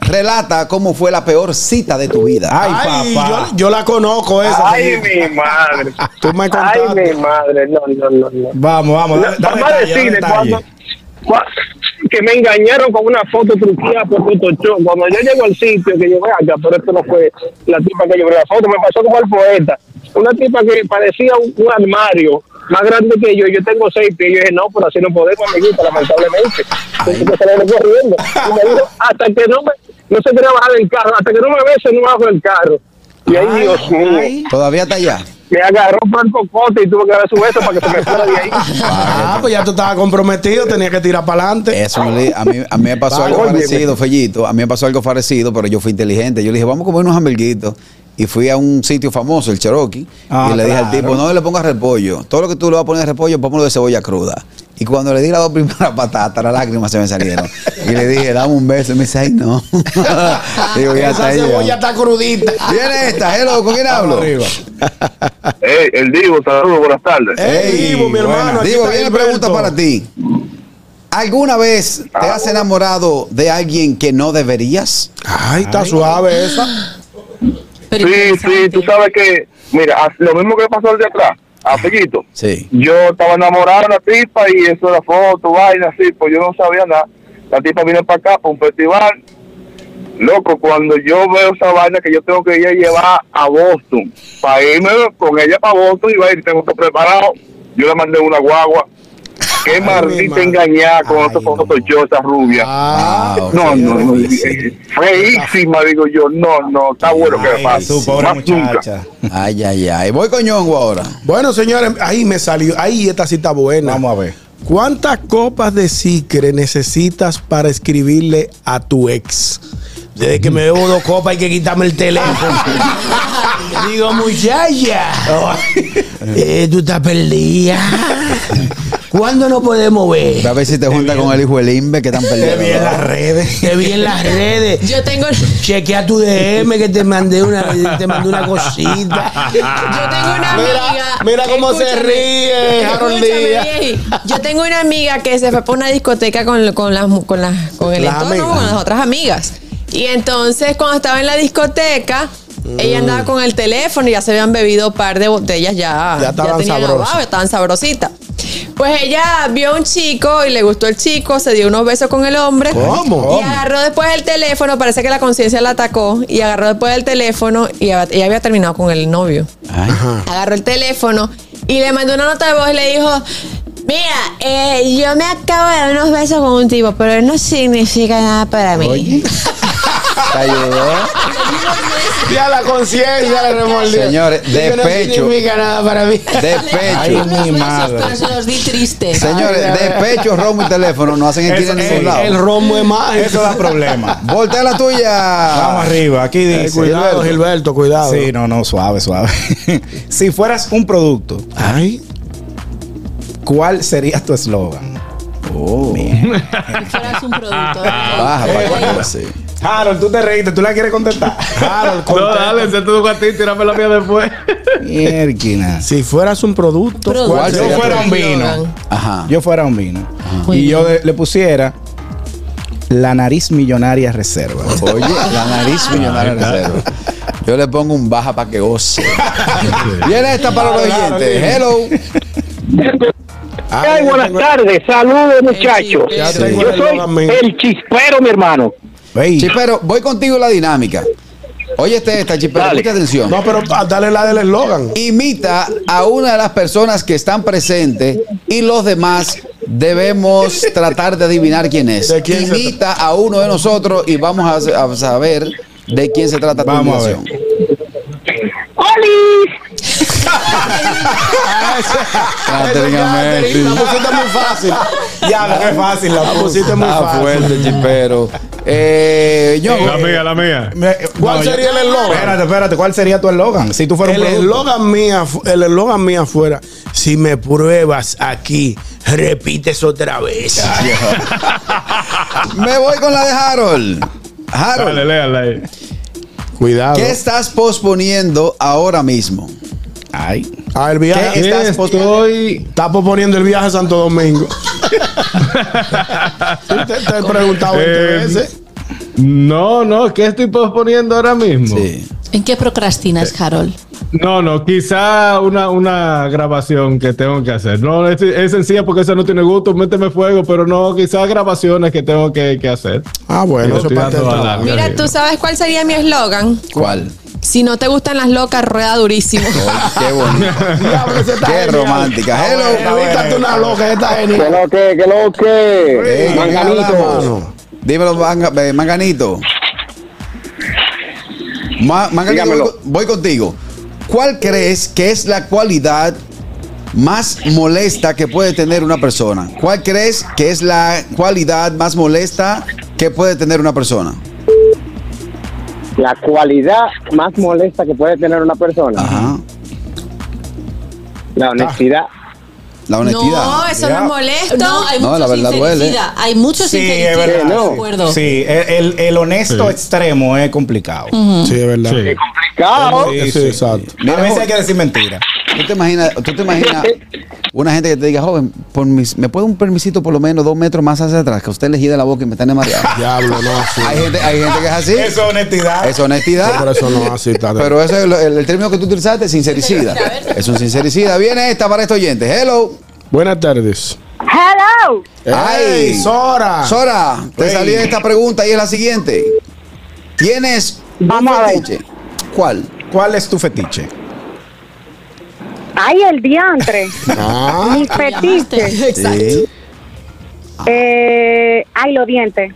Relata cómo fue la peor cita de tu vida. Ay, Ay, papá. yo, yo la conozco esa. Ay, Fellito. mi madre. Tú me Ay, contaste. mi madre. No, no, no, no. Vamos, vamos. da- da Vamos a detalle, da decirle detalle. cuando, cua- que me engañaron con una foto truqueada por Photoshop. Cuando yo llego al sitio, que yo vea, pero esto no fue la tipa que yo vi la foto, me pasó como el poeta. Una tipa que parecía un, un armario más grande que yo, yo tengo seis pies. Yo dije, no, pero así no podemos, amiguita, lamentablemente. Salir corriendo. Y me dijo, hasta que no me, no se quería bajar del carro, hasta que no me bese, no bajo del carro. Y ahí, Dios mío, Todavía está allá. Me agarró por el cocote y tuve que dar su beso para que se me fuera de ahí. Ah, pues ya tú estabas comprometido, tenía que tirar para adelante. Eso me a mí, a mí me pasó algo parecido, Fellito. A mí me pasó algo parecido, pero yo fui inteligente. Yo le dije, vamos a comer unos hamburguitos. Y fui a un sitio famoso, el Cherokee. Ah, y le dije al tipo, no le pongas repollo. Todo lo que tú le vas a poner de repollo, póngalo de cebolla cruda. Y cuando le di las dos primeras patatas, las lágrimas se me salieron. y le dije, dame un beso. Y me dice, ay, no. Digo, ya Esa está ahí. cebolla está crudita. Viene esta, hello, ¿con quién hablo? Arriba. Hey, el Divo, saludos, buenas tardes. Ey, Divo, mi hermano. está viene pregunta para ti. ¿Alguna vez te has enamorado de alguien que no deberías? Ay, está suave esa. Sí, sí, tú sabes que, mira, lo mismo que pasó el de atrás, a. Sí. Yo estaba enamorado de la tipa y eso era foto, vaina, así, pues yo no sabía nada. La tipa vino para acá, para un festival. Loco, cuando yo veo esa vaina que yo tengo que ir a llevar a Boston, para irme con ella para Boston y va a ir, tengo todo preparado. Yo le mandé una guagua qué maldita engañada con esa rubia. Ah, ok, no, no, no. difícil. Feísima, digo yo. No, no, está bueno que me pase. Su pobre Más nunca. muchacha. Ay, ay, ay. Voy con Ñongo ahora. Bueno, señores, ahí me salió. Ahí esta cita buena. Vamos a ver. ¿Cuántas copas de Sicre necesitas para escribirle a tu ex? Desde que me bebo dos copas hay que quitarme el teléfono. Digo, muchacha, eh, tú estás perdida. ¿Cuándo nos podemos ver? A ver si te junta con el hijo del Imbe que están Te vi en las redes. Te vi en las redes. Yo tengo, Chequea tu DM que te mandé una, te mandé una cosita. yo tengo una amiga. Mira, mira cómo se ríe, Harold Díaz. Yo tengo una amiga que se fue por una discoteca con, con las con las con el Las entorno, amigas. con las otras amigas. Y entonces cuando estaba en la discoteca, ella andaba con el teléfono y ya se habían bebido un par de botellas ya. Ya estaban sabrosas. abajo, estaban sabrositas. Pues ella vio a un chico y le gustó el chico, se dio unos besos con el hombre. ¿Cómo? Y agarró después el teléfono, parece que la conciencia la atacó, y agarró después el teléfono y ella había terminado con el novio Ay. agarró el teléfono y le mandó una nota de voz y le dijo, mira, eh, yo me acabo de dar unos besos con un tipo, pero él no significa nada para mí. Te ayudó. Ya la conciencia le remordió. Señores, de no pecho. significa nada para mí. De Ay, pecho. mi madre. Pero se los di triste. Señores, de pecho, romo y teléfono no hacen esquina en ningún lado. El romo es más. Eso da problema. Voltea la tuya. Vamos arriba. Aquí Eh, dice. cuidado, Gilberto, cuidado. Sí, no, no, suave, suave. si fueras un producto, Ay. ¿Cuál sería tu eslogan? Oh. Si fueras un producto. Baja para que así. Harold, tú te reíste, tú la quieres contestar. Harold, No, contesta. dale, se toca a ti, tírame la mía después. Mierquina. Si fueras un producto, Producto. ¿cuál Yo fuera un vino. Ajá. Yo fuera un vino. Muy Y yo le pusiera la nariz millonaria reserva. Oye, la nariz millonaria reserva. Yo le pongo un baja para que goce. Viene esta para los oyentes. Hello. Ay, buenas tardes, saludos muchachos. Yo soy el chispero, mi hermano. Ey, Sí, pero voy contigo en la dinámica. Oye, este, esta, Chipero, Dale. presta atención. No, pero ah, dale la del eslogan. Imita a una de las personas que están presentes y los demás debemos tratar de adivinar quién es. ¿De quién se Imita a uno de nosotros y vamos a, a saber de quién se trata tu Vamos a ver. imitación. ¡Oli! Catherine Ametti. La pusiste muy fácil. ya, no es fácil la La pusiste muy fácil. fuerte, Chipero. Eh, yo, La mía, la mía. ¿Cuál no, yo- sería el eslogan? Espérate, espérate, ¿cuál sería tu eslogan? Si tú fueras El eslogan mía, el eslogan mía fuera, si me pruebas aquí, repites otra vez. me voy con la de Harold. Harold, Dale, léala ahí. Cuidado. ¿qué estás posponiendo ahora mismo? Ay. Ah, el viaje. ¿Qué? Estás Estoy. Está posponiendo el viaje a Santo Domingo. Te, te he preguntado 20 Eh, veces. No, no, ¿qué estoy posponiendo ahora mismo? Sí. ¿En qué procrastinas, Harold? No, no, quizá una, una grabación que tengo que hacer. No, es, es sencilla porque eso no tiene gusto, méteme fuego, pero no, quizá grabaciones que tengo que, que hacer. Ah, bueno, eso parte la- Mira, ¿tú sabes cuál sería mi eslogan? ¿Cuál? Si no te gustan las locas, rueda durísimo. Qué bonito. Qué romántica. Hello. Evítate una loca, esta Que genial. lo que, que lo que. Ey, ¿quién habla, mano? Dímelo, Manga- eh, Manganito. Ma- Manganito, voy, voy contigo. ¿Cuál crees que es la cualidad más molesta que puede tener una persona? ¿Cuál crees que es la cualidad más molesta que puede tener una persona? La cualidad más molesta que puede tener una persona. Ajá. La honestidad. La honestidad. No, eso no es molesto. No, hay No, mucha la verdad duele. sinceridad. Hay mucho Sí, es verdad. no. de acuerdo. Sí, el, honesto Sí. extremo es complicado. Sí, es verdad. Sí. Claro. Sí, sí, exacto. A veces hay que decir mentira. ¿Tú te imaginas, tú te imaginas una gente que te diga, joven, por mis- ¿me puede un permisito por lo menos dos metros más hacia atrás? Que usted le gira la boca y me tiene mareado. Diablo, no así. hay, gente, hay gente que es así. Eso es honestidad. Es honestidad. Pero eso no es así. Está Pero eso es lo- el, el término que tú utilizaste, sincericida. Es un sincericida. Viene esta para este oyente. Hello. Buenas tardes. Hello. Ay, ¡Ey, Sora! Sora, te Ey. salió esta pregunta y es la siguiente. ¿Tienes un Vamos a ver. fetiche? ¿Cuál? ¿Cuál es tu fetiche? Ay, el diantre. Ah, Mis fetiches. Exacto. Sí. Eh, ay, los dientes.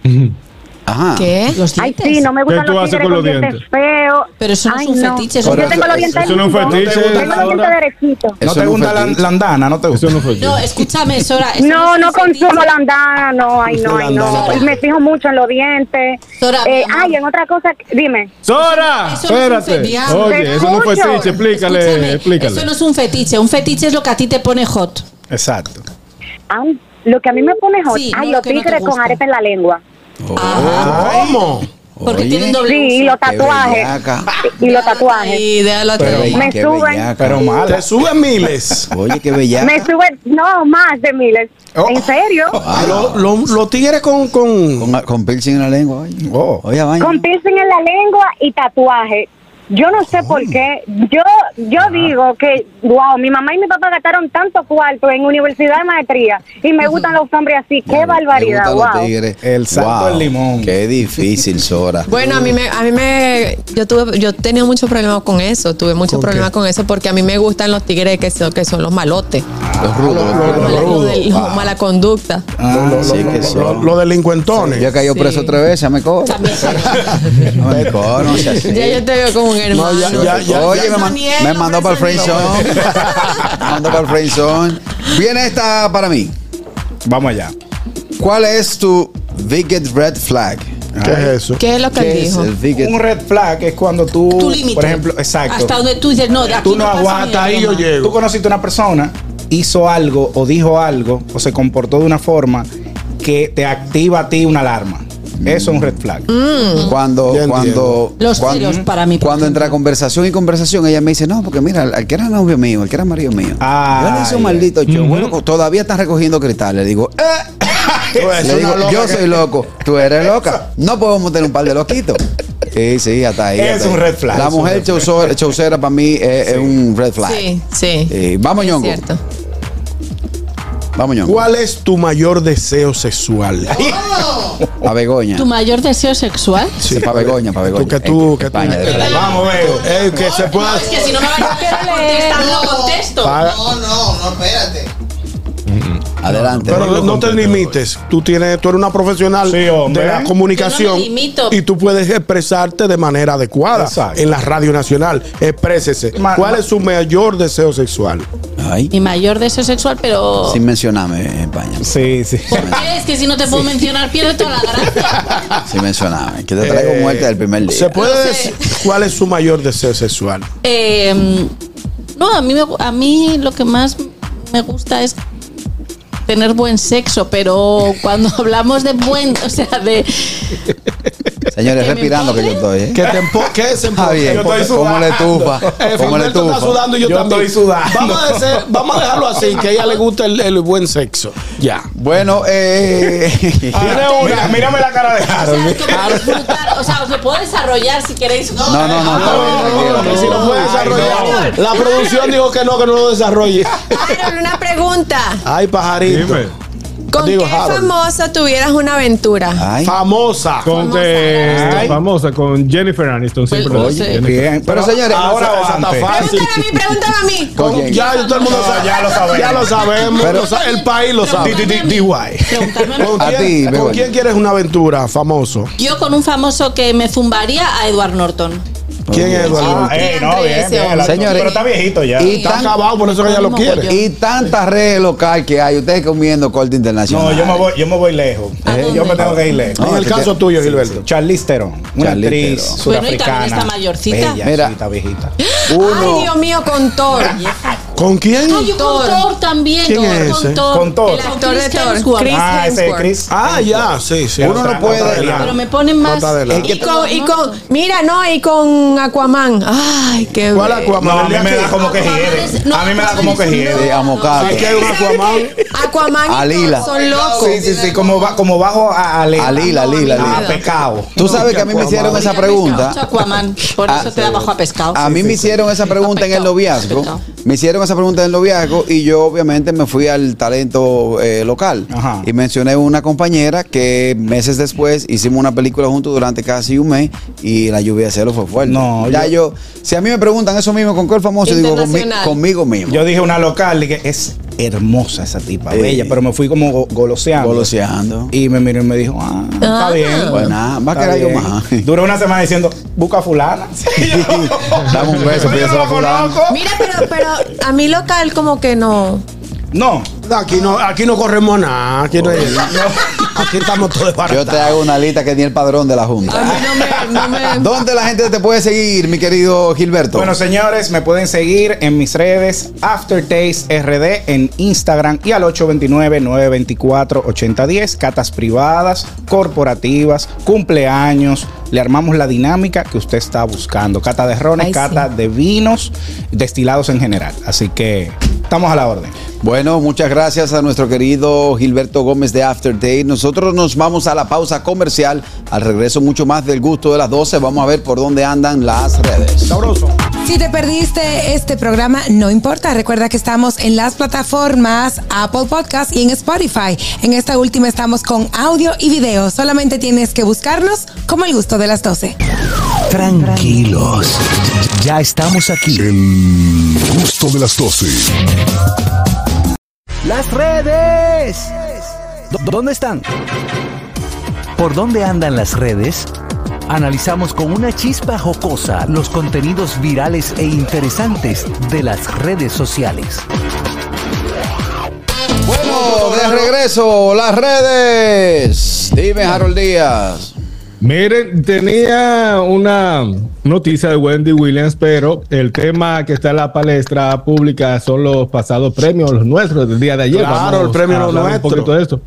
Ajá. ¿Qué? Los Ay, dientes. sí, no me gustan ¿Qué tú los haces con los dientes feos. Pero eso no es Ay, un fetiche, eso Yo tengo los dientes eso no es un fetiche, Tengo los Sora. dientes derechitos. ¿No te no es gusta la, la andana? ¿No te gusta? Eso no fue. No, escúchame, Sora. eso No, es no un fetiche. consumo la andana, no, ay, no, ay, no. Y me fijo mucho en los dientes. Sora, mi Eh, amor. ay, en otra cosa, dime. ¡Sora! Eso no es un Espérate. fetiche. Oye, eso no es Escucho. fetiche. Explícale, Escúchame, explícale. Eso no es un fetiche. Un fetiche es lo que a ti te pone hot. Exacto. Ay, lo que a mí me pone hot, Sí, ay, no los lo que no te tigres con gusta. arepa en la lengua. ¿Cómo? Porque Oye, tienen doble Sí, y los tatuajes. Y los tatuajes. Y déjalo Pero. Me Qué suben. bellaca. Pero mal. Te suben miles. Oye, qué bellaca. Me sube, no, más de miles. Oh. ¿En serio? Ah, Lo- lo- Los tigres con, con, Con, con piercing en la lengua, oye. Oh. Oye. Con piercing en la lengua y tatuaje. Yo no sé por qué. Yo yo digo que, wow, mi mamá y mi papá gastaron tanto cuarto en universidad de maestría y me gustan los hombres así. Qué Me barbaridad, los wow. tigres. El salto del limón. Qué difícil, Sora. Bueno, a mí me, a mí me, yo tuve, yo tenía muchos problemas con eso, tuve muchos problemas con eso porque a mí me gustan los tigres que son, que son los malotes, Los rudos, los los, los la mala conducta. Ah, lo- sí que son. delincuentones. Yo he caído Sí. preso tres veces, me cojo. También. No me cojo, no así. Ya yo te veo como un hermano. ya- ya- ya- Oye, ya- me, man- Daniel, me mandó para el hombre, friend zone. me mandó para el friend zone. Viene esta para mí. Vamos allá. ¿Cuál es tu biggest red flag? ¿Qué es eso? ¿Qué es lo que ¿Qué él dijo? Un red flag es cuando tú, Tu límite. por ejemplo, exacto. Hasta donde tú dices, no, de aquí tú no pasa aguantas ahí yo llego. Tú conociste a una persona, hizo algo o dijo algo o se comportó de una forma que te activa a ti una alarma. Eso es un red flag. Cuando, Ya cuando, Los cuando, celos para mí, cuando entra conversación y conversación, ella me dice, no, porque mira, al que era novio mío, al que era marido mío, Ah, yo le hice un maldito show. Bueno, todavía están recogiendo cristales. Le digo, eh. Le digo, yo soy loco, tú eres loca. No podemos tener un par de loquitos. Sí, sí, hasta ahí. Es hasta un ahí. red flag, La mujer chaucera, para mí es, es un red flag. Sí, sí. Eh, vamos, Es Ñongo. cierto. Vamos, Ñongo. ¿Cuál es tu mayor deseo sexual? A Begoña. ¿Tu mayor deseo sexual? Sí, para Begoña, para Begoña. Tú que tú, que tú. España. Vamos. Eh, que se pueda. Es que si no me van a contestar, no contesto. No, no, no, espérate. Adelante. Pero no te limites. Tú tienes, tú eres una profesional Sí, de la comunicación Yo no me limito. y tú puedes expresarte de manera adecuada Exacto. en la radio nacional. Exprésese. Ma- ¿Cuál ma- es su mayor deseo sexual? Ay, Mi mayor deseo sexual, pero. sin mencionarme en España. Sí, sí. ¿Por qué? Es que si no te puedo mencionar, pierde toda la gracia. Sin mencionarme. Que te traigo Eh, muerte del primer día. ¿Se puede No sé. decir cuál es su mayor deseo sexual? Eh, no, a mí, me- a mí lo que más me gusta es tener buen sexo, pero cuando hablamos de buen, o sea, de Señores, que respirando que yo estoy, ¿eh? ¿Qué, te empo- qué es Está bien. Yo estoy ¿Cómo le sudando. tufa? Eh, ¿Cómo le está sudando y yo, Yo también. estoy sudando. Vamos a, hacer- vamos a dejarlo así, que a ella le gusta el, el buen sexo. Ya. Bueno, eh. Mira, mírame la cara de o sea, Harold. que puedo disfrutar, o sea, os lo puedo desarrollar si queréis. No, no, no, bien, tranquilo, Que si lo puede desarrollar. La producción dijo que no, que no lo desarrolle. Harold, una pregunta. Ay, pajarito. Dime. ¿Con Digo, qué Harold. famoso tuvieras una aventura? Ay, Famosa. Con Famosa. eh, Ay. famosa, con Jennifer Aniston. Siempre Pues. Jennifer. Bien, Pero, señores, ahora esa está antes. fácil. Pregúntame a mí, pregúntame a mí. ¿Con quién? Ya todo el mundo sabe. ya lo sabemos. Ya lo sabemos. Pero- Lo sa- el país lo sabe. Di- di- di- DY. A. ¿Con A quién, ti, ¿con Begoña. quién quieres una aventura famoso? Yo con un famoso que me zumbaría a Edward Norton. ¿Quién es Eduardo? Ah, eh, no, bien, bien. el Señores, pero está viejito ya. y Está tan- acabado, por eso que ella lo quiere. Y tantas redes locales que hay, ustedes comiendo corte internacional. No, yo me voy, yo me voy lejos. ¿A Eh, yo me tengo que ir lejos. No, en el caso te- tuyo, Gilberto. Charlize Theron, una Charlize actriz Theron. Bueno, y sudafricana. está mayorcita. Bella, Mira. sí, está viejita. Ay. Dios mío, con Thor. ¿Con quién? Yo con Thor. Thor también. ¿Quién con, es ese? Thor. Con Thor. El actor de Thor, Hemsworth. Chris Ah, ese Hemsworth. Chris. Ah, ya, sí, sí. Uno no puede- Pero me ponen más. Y con, mira, no, y con Aquaman. Ay, qué ¿Cuál bello. Aquaman? No, a mí me da como que hiede. No, A mí me da como que un hiede. Amocado. Aquí hay un Aquaman. Aquaman y Alila. Thor son locos. Sí, sí, sí, como, ba- como bajo a, a Lila. A Lila, Lila, A Lila. pecado. Tú sabes que a mí me hicieron esa pregunta. Aquaman. Por Ah, eso te da bajo a pescado. A mí me hicieron esa pregunta en el Pescado, noviazgo. pescado. Me hicieron esa pregunta en el noviazgo y yo obviamente me fui al talento eh, local. Ajá. Y mencioné una compañera que meses después hicimos una película juntos durante casi un mes y la lluvia de celo fue fuerte. No, ya yo, si a mí me preguntan eso mismo con cuál famoso, digo conmi- conmigo mismo. Yo dije una local que es hermosa esa tipa, Eh. bella, pero me fui como go- goloseando. Goloseando. Y me miró y me dijo, ah, está Ah. bien. Pues nada, va a Está quedar algo bien. más. Duró una semana diciendo, busca a fulana. Dame un beso, Yo pídeselo no a la fulano. conozco. Mira, pero, pero a mí local como que no. No, Aquí no, aquí no corremos nada. Aquí, no, aquí estamos todos Yo te desbaratados. hago una lista que ni el padrón de la Junta. A mí no me. No me ¿Dónde la gente te puede seguir, mi querido Gilberto? Bueno, señores, me pueden seguir en mis redes Aftertaste RD en Instagram y al 829-924-8010. Catas privadas, corporativas, cumpleaños. Le armamos la dinámica que usted está buscando. Cata de rones, Ay, cata de vinos, destilados en general. Así que estamos a la orden. Bueno, muchas gracias a nuestro querido Gilberto Gómez de After Day. Nosotros nos vamos a la pausa comercial. Al regreso, mucho más del gusto de las 12. Vamos a ver por dónde andan las redes. Sabroso. Si te perdiste este programa, no importa. Recuerda que estamos en las plataformas Apple Podcast y en Spotify. En esta última estamos con audio y video. Solamente tienes que buscarnos como el gusto de las 12. Tranquilos. Ya estamos aquí. El gusto de las 12. Las redes. ¿Dó- ¿Dónde están? ¿Por dónde andan las redes? Analizamos con una chispa jocosa los contenidos virales e interesantes de las redes sociales. Bueno, de regreso, las redes. Dime, Harold Díaz. Miren, tenía una noticia de Wendy Williams, pero el tema que está en la palestra pública son los pasados premios, los nuestros del día de ayer. Claro, el premio a nuestro. Un poquito de esto.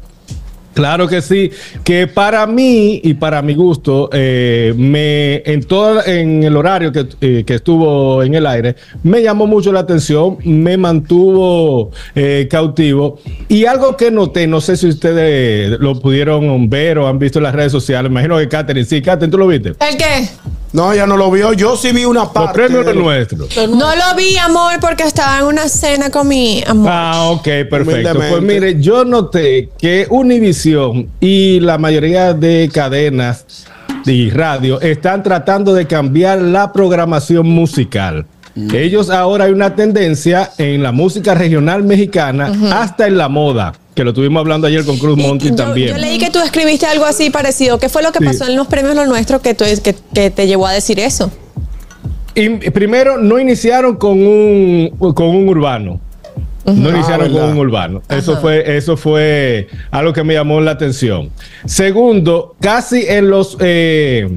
Claro que sí, que para mí y para mi gusto, eh, me en todo en el horario que, eh, que estuvo en el aire, me llamó mucho la atención, me mantuvo eh, cautivo y algo que noté, no sé si ustedes lo pudieron ver o han visto en las redes sociales, imagino que Katherine, sí, Katherine, ¿tú lo viste? ¿El qué? No, ya no lo vio. Yo sí vi una Los parte. premios del- los nuestros. No lo vi, amor, porque estaba en una cena con mi amor. Ah, ok, perfecto. Pues mire, yo noté que Univision y la mayoría de cadenas y radio están tratando de cambiar la programación musical. Ellos ahora hay una tendencia en la música regional mexicana hasta en la moda, que lo estuvimos hablando ayer con Cruz Monti yo, también. yo leí que tú escribiste algo así parecido. ¿Qué fue lo que Sí. pasó en los premios Lo Nuestro que, tú, que, que te llevó a decir eso? Y primero, no iniciaron con un, con un urbano. No iniciaron Ah, con un urbano. Eso fue, eso fue algo que me llamó la atención. Segundo, casi en los eh,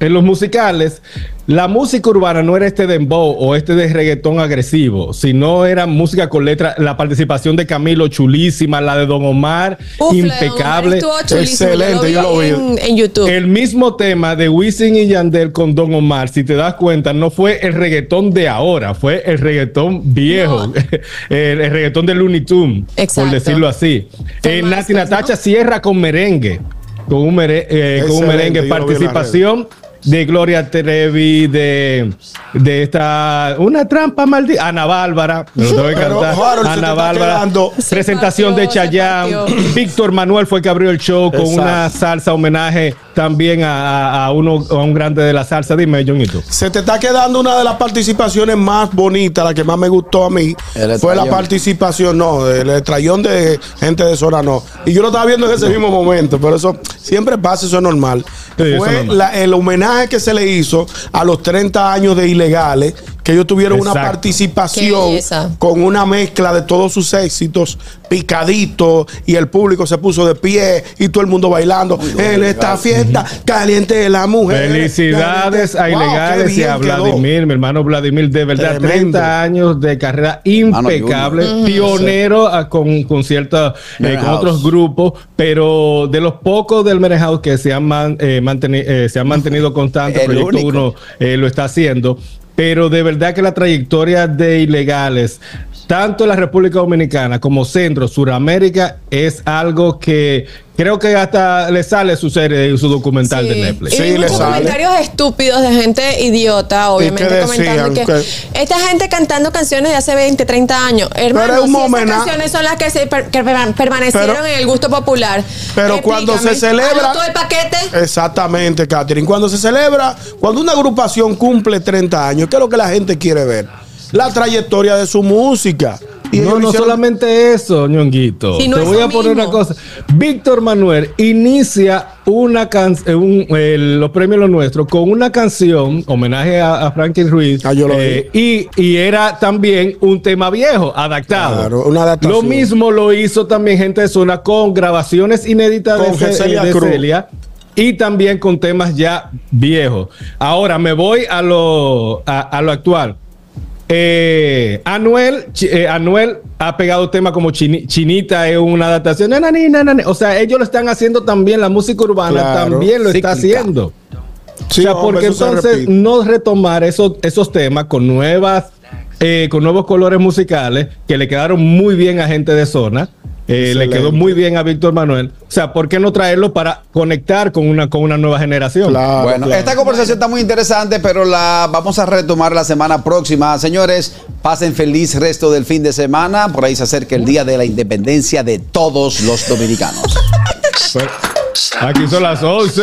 en los musicales, la música urbana no era este dembow o este de reggaetón agresivo, sino era música con letra. La participación de Camilo chulísima, la de Don Omar Uf, la de Don Omar impecable. Excelente, yo lo vi. En, en YouTube. El mismo tema de Wisin y Yandel con Don Omar, si te das cuenta, no fue el reggaetón de ahora, fue el reggaetón viejo, el, el reggaetón de Looney Tunes, Exacto. por decirlo así. Eh, Nati Natacha cierra con merengue, con un, mere- eh, con un merengue, participación de Gloria Trevi, de, de esta, una trampa maldita, Ana Bárbara, me lo tengo que Pero, cantar, Harold, Ana Bárbara, presentación partió, de Chayanne. Víctor Manuel fue que abrió el show con Exacto. una salsa homenaje también a, a uno, a un grande de la salsa. Dime, Jonito. Se te está quedando una de las participaciones más bonitas, la que más me gustó a mí. El fue la participación, no, el estrellón de gente de zona no. Y yo lo estaba viendo en ese mismo momento, pero eso siempre pasa, eso es normal. Sí, fue es normal. la- el homenaje que se le hizo a los 30 años de ilegales, que ellos tuvieron una Exacto. Participación con una mezcla de todos sus éxitos, picadito, y el público se puso de pie y todo el mundo bailando. En esta fiesta caliente de la mujer. Felicidades a Wow, Ilegales y a quedó. Vladimir, mi hermano Vladimir, de verdad, Tremendo. 30 años de carrera Mano, impecable, pionero a- con, con cierta, eh, con otros grupos, pero de los pocos del Meren House que se han, man- eh, manteni- eh, se han mantenido constantes, El Proyecto único. 1 eh, lo está haciendo. Pero de verdad que la trayectoria de ilegales, tanto en la República Dominicana como Centro, Suramérica, es algo que creo que hasta le sale su serie, su documental de Sí. Netflix. Y Sí, le muchos sale. comentarios estúpidos de gente idiota, obviamente, comentando decían? que ¿Qué? esta gente cantando canciones de hace 20, 30 años. Hermano, es un si esas homenaje. canciones son las que, se per- que per- permanecieron Pero- en el gusto popular. Pero cuando se celebra- ¿Hazlo todo el paquete? Exactamente, Catherine. Cuando se celebra, cuando una agrupación cumple 30 años, ¿qué es lo que la gente quiere ver? La trayectoria de su música. Y No, no hicieron- solamente eso, ñonguito. No Te es voy a poner mismo. una cosa. Víctor Manuel inicia una canción, los premios Lo Nuestro, con una canción, homenaje a, a Frankie Ruiz. Ah, yo lo eh, y, y era también un tema viejo, adaptado. Claro, una adaptación. Lo mismo lo hizo también gente de zona con grabaciones inéditas Con de, Ce- Celia de Cruz. Celia. Y también con temas ya viejos. Ahora me voy a lo, a, a lo actual. Eh, Anuel, eh, Anuel ha pegado temas como Chini- Chinita es una adaptación. Na, na, ni, na, na, ni. O sea, ellos lo están haciendo también, la música urbana Claro, también lo está haciendo. Sí, o sea, hombre, porque entonces no retomar esos, esos temas con nuevas, eh, con nuevos colores musicales que le quedaron muy bien a gente de zona. Eh, le quedó muy bien a Víctor Manuel. O sea, ¿por qué no traerlo para conectar con una, con una nueva generación? Claro, Bueno, claro. esta conversación está muy interesante, pero la vamos a retomar la semana próxima. Señores, pasen feliz resto del fin de semana. Por ahí se acerca el día de la independencia de todos los dominicanos. Pues, aquí son las 11.